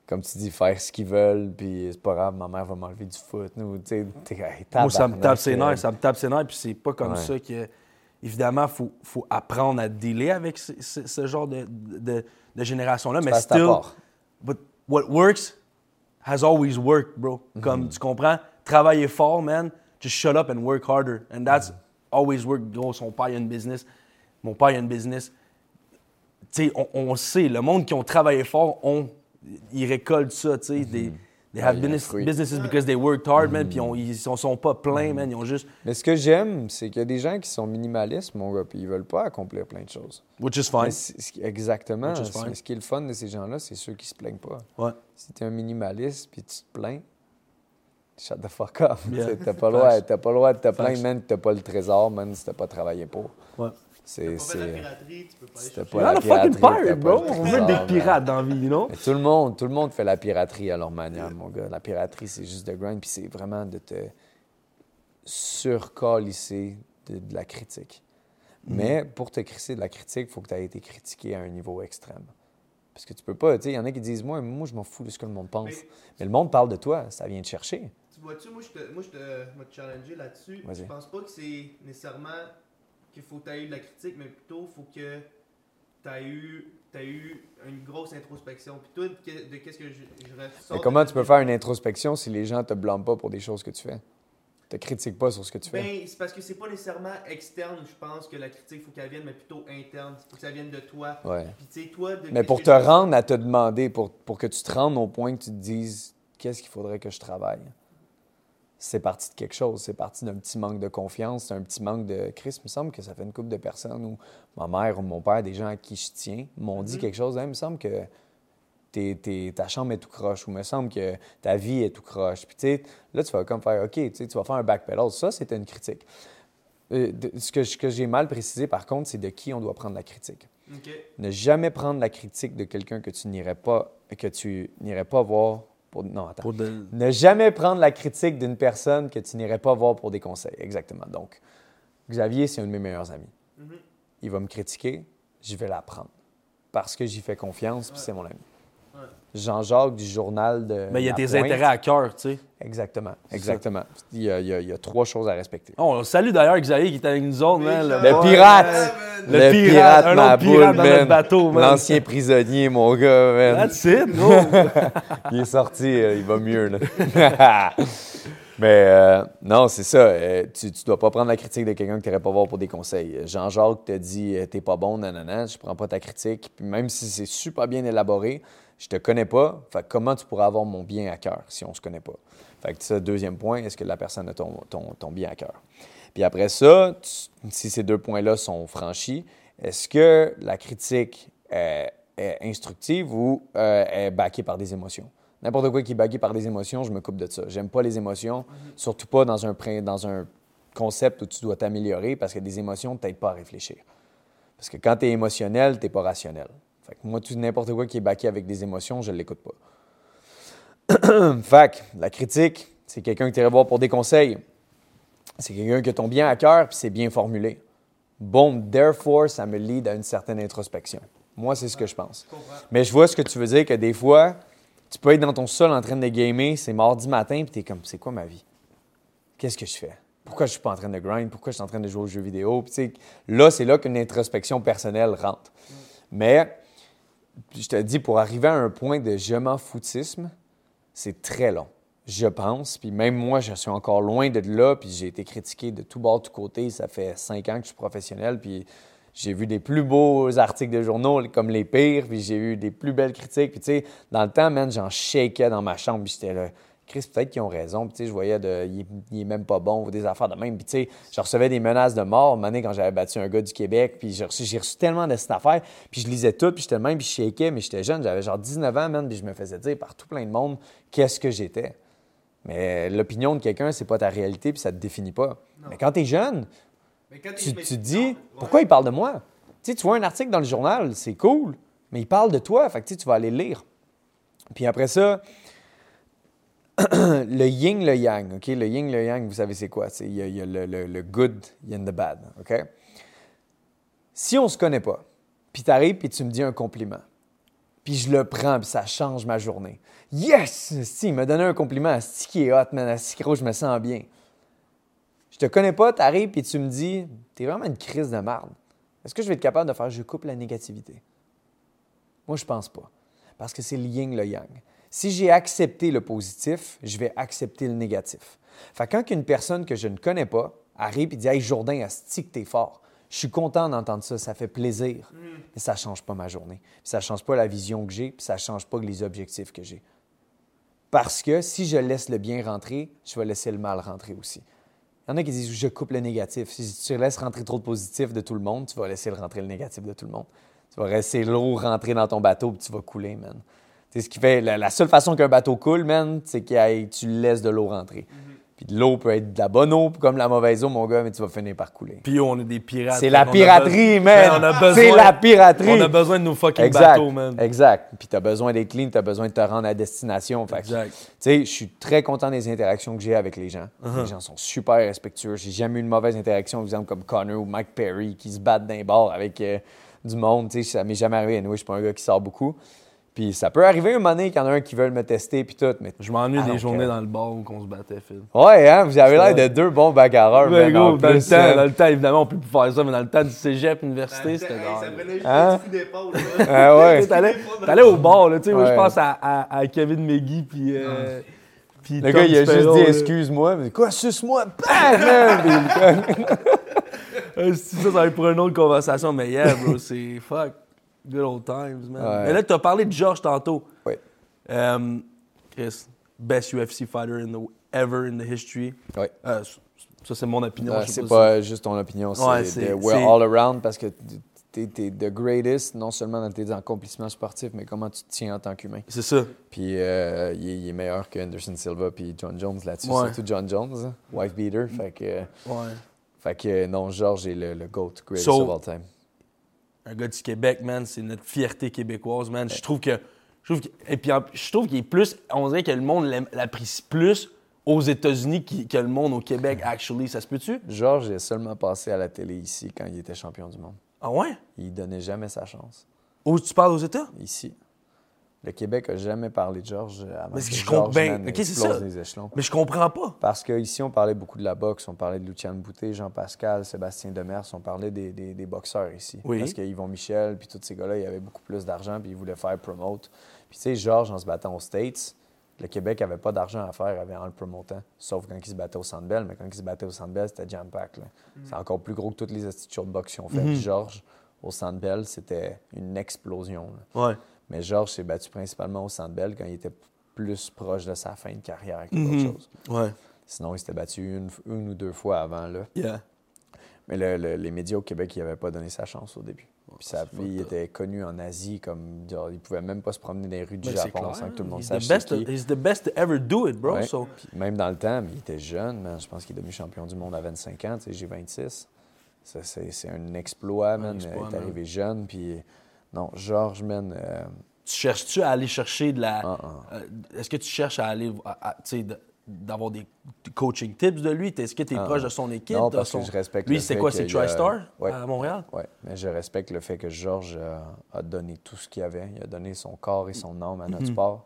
comme tu dis, faire ce qu'ils veulent, puis c'est pas grave, ma mère va m'enlever du foot. Nous, hey, Moi, ça me tape ses nerfs, ça me tape ses nerfs, puis c'est pas comme Ouais. ça que. Évidemment, il faut, faut apprendre à dealer avec ce, ce- ce genre de, de, de génération-là, mais still, part. but what works has always worked, bro. Comme, tu comprends? Travailler fort, man, just shut up and work harder. And that's always worked. Gros, son père, il a une business. Mon père, il a une business. Tu sais, on, on sait, le monde qui ont travaillé fort, on, ils récoltent ça, tu sais. Des, they have business, businesses because they worked hard, man, puis on- ils sont, sont pas pleins, man. Ils ont juste, Mais ce que j'aime, c'est qu'il y a des gens qui sont minimalistes, mon gars, puis ils veulent pas accomplir plein de choses. which is fine. exactement. Which is fine. Mais ce qui est le fun de ces gens-là, c'est ceux qui se plaignent pas. Ouais. Si tu es un minimaliste puis tu te plains, shut the fuck up. Yeah. Tu T'as pas, pas le droit de te plaindre, man, que t'as pas le trésor, man, si t'as pas travaillé pour. Ouais. C'est. pas la c'est- piraterie, tu peux pas aller C'était chercher. pas You're la not a fucking piraterie, t'as pirate, bro. On veut des pirates dans la vie? Mais tout le monde, tout le monde fait la piraterie à leur manière, mon gars. La piraterie, c'est juste de grind, puis c'est vraiment de te surcalisser de, de la critique. Mais pour te crisser de la critique, il faut que tu aies été critiqué à un niveau extrême. Parce que tu peux pas, tu sais, il y en a qui disent, moi, moi, je m'en fous de ce que le monde pense. Mais- Mais le monde parle de toi, ça vient te chercher. Tu vois-tu, moi, je te, moi, je te, moi, te challenger là-dessus. Je pense pas que c'est nécessairement qu'il faut que tu aies eu de la critique, mais plutôt faut que tu aies eu, eu une grosse introspection. Puis toi, de, que- de qu'est-ce que je, je Mais comment tu peux faire une introspection si les gens te blâment pas pour des choses que tu fais? Te critiquent pas sur ce que tu fais? Ben, c'est parce que c'est pas nécessairement externe, je pense, que la critique, faut qu'elle vienne, mais plutôt interne. Faut que ça vienne de toi. Ouais. Puis toi, de Mais pour te rendre à te demander, pour, pour que tu te rendes au point que tu te dises qu'est-ce qu'il faudrait que je travaille, c'est parti de quelque chose. C'est parti d'un petit manque de confiance, c'est un petit manque de. Chris, il me semble que ça fait une couple de personnes où ma mère ou mon père, des gens à qui je tiens, m'ont dit Mhm. quelque chose. Hein, il me semble que ta chambre est tout croche ou il me semble que ta vie est tout croche. Puis tu sais, là, tu vas comme faire OK, tu vas faire un backpedal. Ça, c'était une critique. Euh, de- ce que, j'ai mal précisé, par contre, c'est de qui on doit prendre la critique. Ne jamais prendre la critique de quelqu'un que tu n'irais pas que tu n'irais pas voir pour non attends. Pour de- Ne jamais prendre la critique d'une personne que tu n'irais pas voir pour des conseils. Exactement. Donc Xavier, c'est un de mes meilleurs amis. Mhm. Il va me critiquer, je vais l'apprendre parce que j'y fais confiance puis c'est mon ami. Jean-Jacques du journal de Mais il y a Pointe. intérêts à cœur, tu sais. Exactement. Exactement. Il y, a, il y a- il y a trois choses à respecter. Oh, on salue d'ailleurs Xavier qui est avec nous autres, man. Le boy, pirate! man. Le Le pirate, un ma pirate dans boule, notre bateau. L'ancien prisonnier, mon gars, man. That's it, bro. Il est sorti, euh, il va mieux. Là. Mais euh, non, c'est ça. euh, tu ne dois pas prendre la critique de quelqu'un que tu n'irais pas voir pour des conseils. Jean-Jacques te dit t'es pas bon, nanana, je prends pas ta critique. Puis même si c'est super bien élaboré, je te connais pas. Fait que comment tu pourrais avoir mon bien à cœur si on se connaît pas? Fait ça, deuxième point, est-ce que la personne a ton, ton, bien à cœur? Puis après ça, si ces deux points-là sont franchis, est-ce que la critique euh, est instructive ou euh, est backée par des émotions? N'importe quoi qui est backé par des émotions, je me coupe de ça. J'aime pas les émotions, surtout pas dans un, dans un concept où tu dois t'améliorer parce que des émotions ne t'aident pas à réfléchir. Parce que quand tu es émotionnel, tu n'es pas rationnel. Moi, n'importe quoi qui est backé avec des émotions, je ne l'écoute pas. que la critique, c'est quelqu'un que tu irais voir pour des conseils. C'est quelqu'un qui a ton bien à cœur puis c'est bien formulé. Bon, therefore, ça me lead à une certaine introspection. Moi, c'est ce que je pense. Mais je vois ce que tu veux dire, que des fois, Tu peux être dans ton sol en train de gamer, c'est mardi matin, puis t'es comme, c'est quoi ma vie? Qu'est-ce que je fais? Pourquoi je suis pas en train de grind? Pourquoi je suis en train de jouer aux jeux vidéo? Puis, là, c'est là qu'une introspection personnelle rentre. Mais, je te dis, pour arriver à un point de je m'en foutisme, c'est très long, je pense. Puis même moi, je suis encore loin de là, puis j'ai été critiqué de tout bord, de tout côté. Ça fait cinq ans que je suis professionnel, puis j'ai vu des plus beaux articles de journaux comme les pires, puis j'ai eu des plus belles critiques. Puis tu sais, dans le temps, man, j'en shakeais dans ma chambre, puis j'étais là... Chris, peut-être qu'ils ont raison. Puis, tu sais, je voyais de, il, est- il est même pas bon ou des affaires de même. Puis, tu sais, je recevais des menaces de mort, une année, quand j'avais battu un gars du Québec. Puis, j'ai reçu, tellement de cette affaire. Puis, je lisais tout, puis j'étais le même, puis je shakeais, mais j'étais jeune, j'avais genre 19 ans, man, puis je me faisais dire par tout plein de monde qu'est-ce que j'étais? Mais l'opinion de quelqu'un, c'est pas ta réalité, puis ça te définit pas. Mais quand t'es jeune, Mais quand t'es- tu, te non, dis, ouais. pourquoi il parle de moi? Tu sais, tu vois un article dans le journal, c'est cool, mais il parle de toi, fait que tu vas aller le lire. Puis après ça, le yin, le yang, OK? Le yin, le yang, vous savez c'est quoi? Il y a, le, le- good, il y bad, OK? Si on se connaît pas, puis t'arrives puis tu me dis un compliment, puis je le prends, puis ça change ma journée. Yes! Si, il m'a donné un compliment, si qui hot, man, je me sens bien. Je te connais pas, t'arrives puis tu me dis, t'es vraiment une crise de marde. Est-ce que je vais être capable de faire, je coupe la négativité? Moi, je pense pas. Parce que c'est le yin, le yang. Si j'ai accepté le positif, je vais accepter le négatif. Fait que quand une personne que je ne connais pas arrive et dit Hey Jourdain, asti que t'es fort, je suis content d'entendre ça, ça fait plaisir. Mais ça ne change pas ma journée. Puis ça ne change pas la vision que j'ai, puis ça ne change pas les objectifs que j'ai. Parce que si je laisse le bien rentrer, je vais laisser le mal rentrer aussi. Il y en a qui disent je coupe le négatif. Si tu laisses rentrer trop de positif de tout le monde, tu vas laisser le rentrer le négatif de tout le monde. Tu vas laisser l'eau rentrer dans ton bateau puis tu vas couler, man. C'est ce qui fait la, la seule façon qu'un bateau coule, man, c'est que tu laisses de l'eau rentrer. Puis de l'eau peut être de la bonne eau comme la mauvaise eau, mon gars, mais tu vas finir par couler. Puis on est des pirates. C'est la piraterie, man. C'est la piraterie. On a besoin de nos fucking Exact. bateaux, man. Exact. Puis tu as besoin d'être clean, tu as besoin de te rendre à destination. Fait Exact. Tu sais, je suis très content des interactions que j'ai avec les gens. Uh-huh. Les gens sont super respectueux. J'ai jamais eu une mauvaise interaction, par exemple, comme Connor ou Mike Perry qui se battent d'un bord avec euh, du monde. Tu sais, ça m'est jamais arrivé. Anyway, je suis pas un gars qui sort beaucoup. Puis ça peut arriver un moment donné qu'il y en a un qui veut me tester, puis tout. Mais Je m'ennuie Ah, des journées euh, dans le bar où on se battait, Phil. Ouais, hein, vous avez l'air de deux bons bagarreurs. Dans, le temps, hein. dans le temps, évidemment, on peut plus faire ça, mais dans le temps du cégep, université, c'était dans. Ça prenait juste Hein? un petit coup d'épaule. là. Ah ouais. T'allais au bar, là, tu sais. Moi, je pense à, à, à Kevin McGee, puis. euh, puis Le Tom gars, il a juste dit là. excuse-moi. Mais quoi, suce-moi? Euh, si ça, ça va être pour une autre conversation, mais yeah, bro, c'est fuck. Good old times, man. Ouais. Mais là, tu as parlé de George tantôt. Oui. Euh, Chris, best UFC fighter in the, ever in the history. Oui. Euh, ça, c'est mon opinion. Sais c'est pas juste ton opinion, c'est Ouais, we're all around parce que t'es es the greatest, non seulement dans tes accomplissements sportifs, mais comment tu te tiens en tant qu'humain. C'est ça. Puis euh, il, est, il est meilleur que Anderson Silva puis John Jones là-dessus, Ouais. surtout John Jones, hein, wife beater. Fait que, Ouais. fait que non, Georges est le, le GOAT, greatest So- of all time. Un gars du Québec, man, c'est notre fierté québécoise, man. Je trouve que. Je trouve que- et puis, je trouve qu'il est plus. On dirait que le monde l'apprécie plus aux États-Unis que le monde au Québec, actually. Ça se peut-tu? Georges est seulement passé à la télé ici quand il était champion du monde. Ah ouais? Il donnait jamais sa chance. Où tu parles aux États? Ici. Le Québec a jamais parlé de Georges avant Mais que que je comprends- Georges, ben, ça? les échelons. Mais je comprends pas. Parce qu'ici, on parlait beaucoup de la boxe. On parlait de Luciane Boutet, Jean-Pascal, Sébastien Demers. On parlait des, des- des boxeurs ici. Oui. Parce qu'Yvon Michel, puis tous ces gars-là, ils avaient beaucoup plus d'argent, puis ils voulaient faire promote. Puis tu sais, Georges, en se battant aux States, le Québec avait pas d'argent à faire en le promotant. Sauf quand il se battait au Centre Bell. Mais quand il se battait au Centre Bell, c'était jam-pack. là. C'est encore plus gros que toutes les institutions de boxe qu'ils ont fait. Mhm. Georges, au Centre Bell, c'était une explosion. là. Ouais. Mais Georges s'est battu principalement au Centre Bell quand il était plus proche de sa fin de carrière que Mhm. choses. Ouais. Sinon, il s'était battu une, une ou deux fois avant. Là. Yeah. Mais le- le- les médias au Québec, ils n'avaient pas donné sa chance au début. Puis sa up. était connu en Asie comme. Genre, il pouvait même pas se promener dans les rues du Ben, Japon clair. sans que tout le monde sache qui. he's the best to ever do it, bro. Ouais. So, Puis même dans le temps, mais il était jeune, man. je pense qu'il est devenu champion du monde à 25 ans. tu sais, J'ai 26. Ça, C'est un exploit, man. exploit, il est man. arrivé jeune. Puis non, Georges, man. euh, tu cherches-tu à aller chercher de la. Ah, ah. euh, Est-ce que tu cherches à aller. à- à- tu sais, de- d'avoir des coaching tips de lui? Est-ce que tu es Ah, proche de son équipe? Non, parce son- que je respecte Lui, le c'est quoi? C'est y a- TriStar Ouais. à Montréal? Oui, mais je respecte le fait que Georges euh, a donné tout ce qu'il avait. Il a donné son corps et son âme à notre Mhm. sport.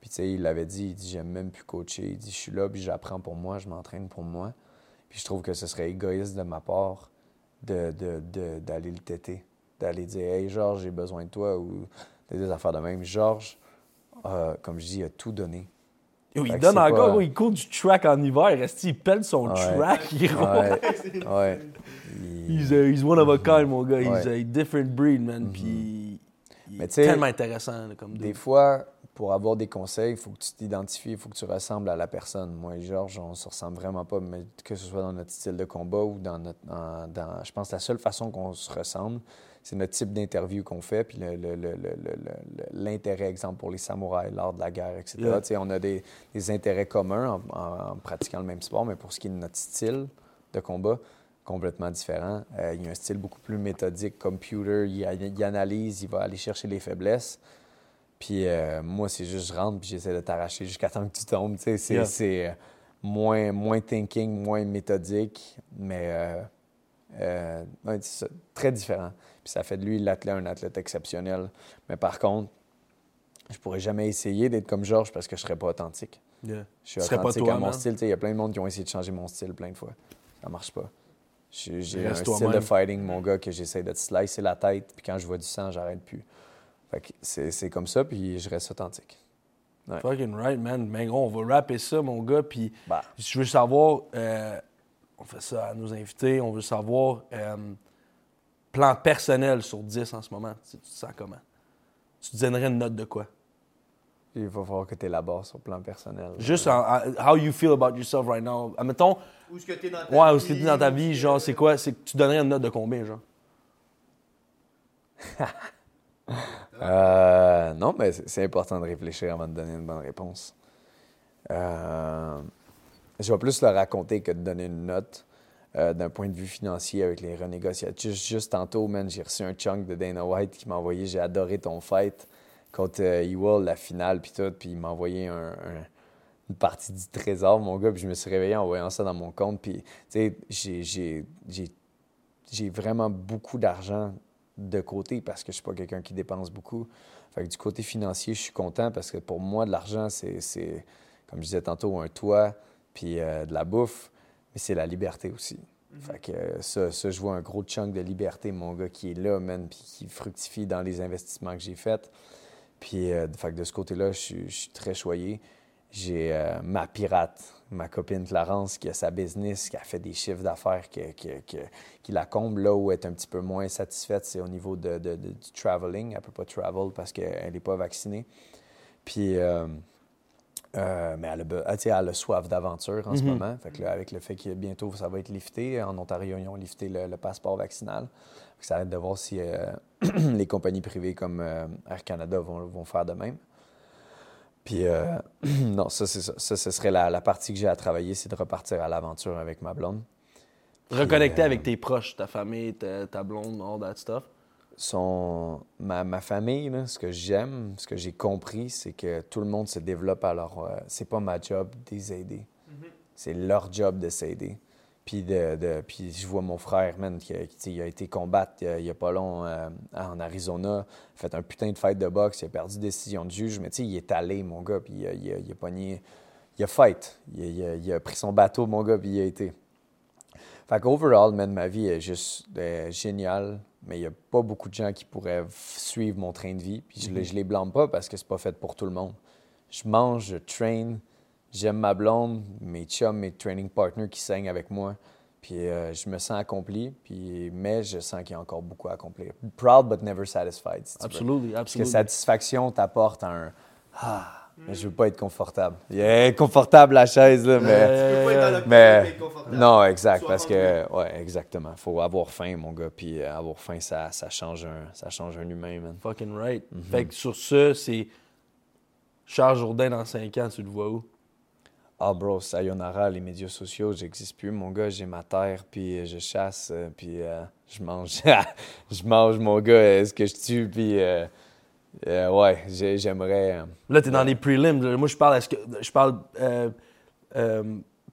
Puis, tu sais, il l'avait dit, il dit, j'aime même plus coacher. Il dit, je suis là, puis j'apprends pour moi, je m'entraîne pour moi. Puis, je trouve que ce serait égoïste de ma part de, de- de- d'aller le têter, d'aller dire, hey, Georges, j'ai besoin de toi, ou des affaires de même. Georges, euh, comme je dis, il a tout donné. Il donne encore, pas- il court du track en hiver, reste il pèle son Ouais. track, gros. Ouais, ouais. Il- He's, a- he's one of a kind, mon gars. He's a different breed, man. Puis il Mais est tellement intéressant là, comme Des fois, pour avoir des conseils, il faut que tu t'identifies, il faut que tu ressembles à la personne. Moi et Georges, on se ressemble vraiment pas, mais que ce soit dans notre style de combat ou dans notre. dans- dans- je pense que la seule façon qu'on se ressemble, c'est notre type d'interview qu'on fait, puis l'intérêt, exemple, pour les samouraïs, l'art de la guerre, etc. Yeah. On a des, des intérêts communs en, en- en pratiquant le même sport, mais pour ce qui est de notre style de combat, complètement différent. Euh, il y a un style beaucoup plus méthodique, computer, il, il analyse, il va aller chercher les faiblesses. Puis euh, moi, c'est juste, je rentre puis j'essaie de t'arracher jusqu'à temps que tu tombes. C'est Yeah. euh, moins, moins thinking, moins méthodique, mais euh, ouais, c'est ça, très différent. Puis ça fait de lui l'athlète un athlète exceptionnel. Mais par contre, je pourrais jamais essayer d'être comme Georges parce que je serais pas authentique. Yeah. Je suis serais pas authentique toi, à mon man. style. Il y a plein de monde qui ont essayé de changer mon style plein de fois. Ça marche pas. J'ai un style de fighting, mon gars, que j'essaie de te slicer la tête, puis quand je vois du sang, j'arrête plus. Fait que c'est c'est comme ça, puis je reste authentique. Ouais. Fucking right, man. Mais gros, on va rapper ça, mon gars. Puis Bah. je veux savoir, euh, on fait ça à nos invités, on veut savoir, euh, plan personnel sur 10 en ce moment, tu, tu te sens comment? Tu te donnerais une note de quoi? Il va falloir que tu élabores sur le plan personnel. Juste en, en- how you feel about yourself right now. Admettons, Où est-ce que t'es dans ta ouais, où vie? est-ce que t'es dans ta vie, genre, c'est quoi? C'est que tu donnerais une note de combien, genre? Euh, non, mais c'est c'est important de réfléchir avant de donner une bonne réponse. Euh, je vais plus le raconter que de donner une note euh, d'un point de vue financier avec les renégociations. Juste, tantôt, man, j'ai reçu un chunk de Dana White qui m'a envoyé J'ai adoré ton fight contre euh, Ewell, la finale, puis tout. Puis il m'a envoyé un- un- une partie du trésor, mon gars. Puis je me suis réveillé en voyant ça dans mon compte. Puis, tu sais, j'ai- vraiment beaucoup d'argent de côté parce que je suis pas quelqu'un qui dépense beaucoup. Fait que du côté financier, je suis content parce que pour moi, de l'argent, c'est, c'est, comme je disais tantôt, un toit puis euh, de la bouffe, mais c'est la liberté aussi. Fait que euh, ça, ça, je vois un gros chunk de liberté, mon gars, qui est là, man, puis qui fructifie dans les investissements que j'ai faits. Puis, euh, fait que de ce côté-là, je suis, je suis très choyé. J'ai euh, ma pirate, ma copine Clarence, qui a sa business, qui a fait des chiffres d'affaires que- que- que- qui la comble. Là où elle est un petit peu moins satisfaite, c'est au niveau de, de- de- du traveling. Elle ne peut pas travel parce qu'elle n'est pas vaccinée. Puis, euh, euh, mais elle a, be- ah, elle a soif d'aventure en ce Mhm. moment. Fait que là, avec le fait que bientôt ça va être lifté, en Ontario, ils ont lifté le, le passeport vaccinal. Ça aide de voir si euh, les compagnies privées comme euh, Air Canada vont, vont faire de même. Puis, euh, non, ça, c'est ça. Ça, ce serait la, la partie que j'ai à travailler, c'est de repartir à l'aventure avec ma blonde. Reconnecter avec tes proches, ta famille, ta, ta blonde, all that stuff. Son, ma, ma famille, là, ce que j'aime, ce que j'ai compris, c'est que tout le monde se développe leur. euh, c'est pas ma job de les aider. C'est leur job de s'aider. Puis, de, de- puis je vois mon frère, man, qui, a- qui, tu sais, il a été combattre il a, il y a pas long euh, en Arizona, fait un putain de fight de boxe, il a perdu décision de juge, mais tu sais, il est allé, mon gars, puis il a, il a, il a pogné. Il a fight. Il a, il pris son bateau, mon gars, puis il a été. Fait qu'overall, man, ma vie est juste euh, géniale, mais il n'y a pas beaucoup de gens qui pourraient suivre mon train de vie. Puis je, les- je les blâme pas parce que c'est pas fait pour tout le monde. Je mange, je train, j'aime ma blonde, mes chums, mes training partners qui saignent avec moi. Puis euh, je me sens accompli, puis, mais je sens qu'il y a encore beaucoup à accomplir. Proud but never satisfied. si veux. Absolutely, Parce que absolutely. satisfaction t'apporte un Ah, mais je veux pas être confortable. Il est confortable la chaise, là, mais. Tu peux pas être dans Mais être confortable. non, exact, Sois parce que, ouais, exactement. Faut avoir faim, mon gars, puis euh, avoir faim, ça, ça, change un, ça change un humain, man. Fucking right. Mhm. Fait que sur ce, c'est Charles Jourdain dans 5 ans, tu le vois où? Ah, bro, sayonara, les médias sociaux, j'existe plus, mon gars, j'ai ma terre, puis euh, je chasse, euh, puis euh, je mange, je mange, mon gars, euh, ce que je tue, puis euh, euh, ouais, j'ai- j'aimerais. euh, Là, tu es dans les prelims. Moi, je parle, est-ce que, je parle euh, euh,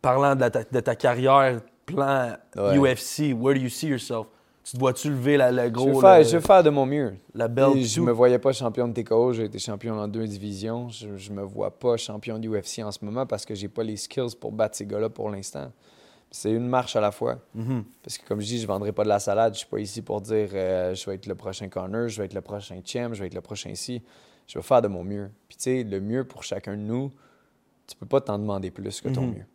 parlant de, la- ta, de ta carrière, plan Ouais. UFC, where do you see yourself? Tu te vois-tu lever la, le Je gros. veux, faire, je faire de mon mieux. la belle. Et je me voyais pas champion de TKO, j'ai été champion en deux divisions. Je, je me vois pas champion du UFC en ce moment parce que j'ai pas les skills pour battre ces gars-là pour l'instant. C'est une marche à la fois. Mhm. Parce que comme je dis, je vendrai pas de la salade. Je suis pas ici pour dire euh, je vais être le prochain corner, je vais être le prochain champ, je vais être le prochain ici. Je vais faire de mon mieux. Puis tu sais, le mieux pour chacun de nous, tu peux pas t'en demander plus que ton Mhm. mieux.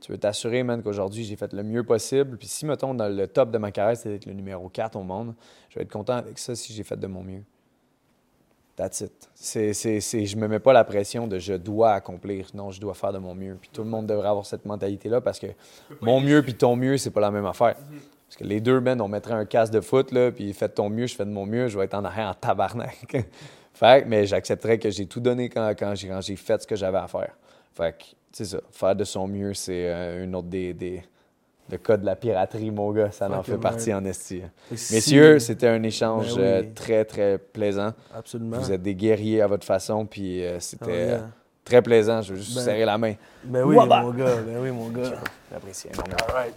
Tu veux t'assurer, man, qu'aujourd'hui, j'ai fait le mieux possible. Puis si, mettons, dans le top de ma carrière, c'est d'être le numéro 4 au monde, je vais être content avec ça si j'ai fait de mon mieux. That's it. C'est, c'est, c'est- je me mets pas la pression de je dois accomplir. Non, je dois faire de mon mieux. Puis tout le monde devrait avoir cette mentalité-là parce que mon mieux puis ton mieux, c'est pas la même affaire. Parce que les deux, ben, on mettrait un casque de foot, là, puis fais de ton mieux, je fais de mon mieux, je vais être en arrière en tabarnak. fait mais j'accepterais que j'ai tout donné quand, quand j'ai, quand j'ai fait ce que j'avais à faire. Fait que, c'est ça. Faire de son mieux, c'est euh, une autre des, des le cas de la piraterie, mon gars. Ça en Fucking fait partie en esti. Si- Messieurs, c'était un échange Ben oui. euh, très, très plaisant. Absolument. Vous êtes des guerriers à votre façon, puis euh, c'était Ah, euh, yeah. très plaisant. Je veux juste Ben- serrer la main. Ben oui, Wabba! mon gars. Ben oui, mon gars. J'apprécie énormément. All right.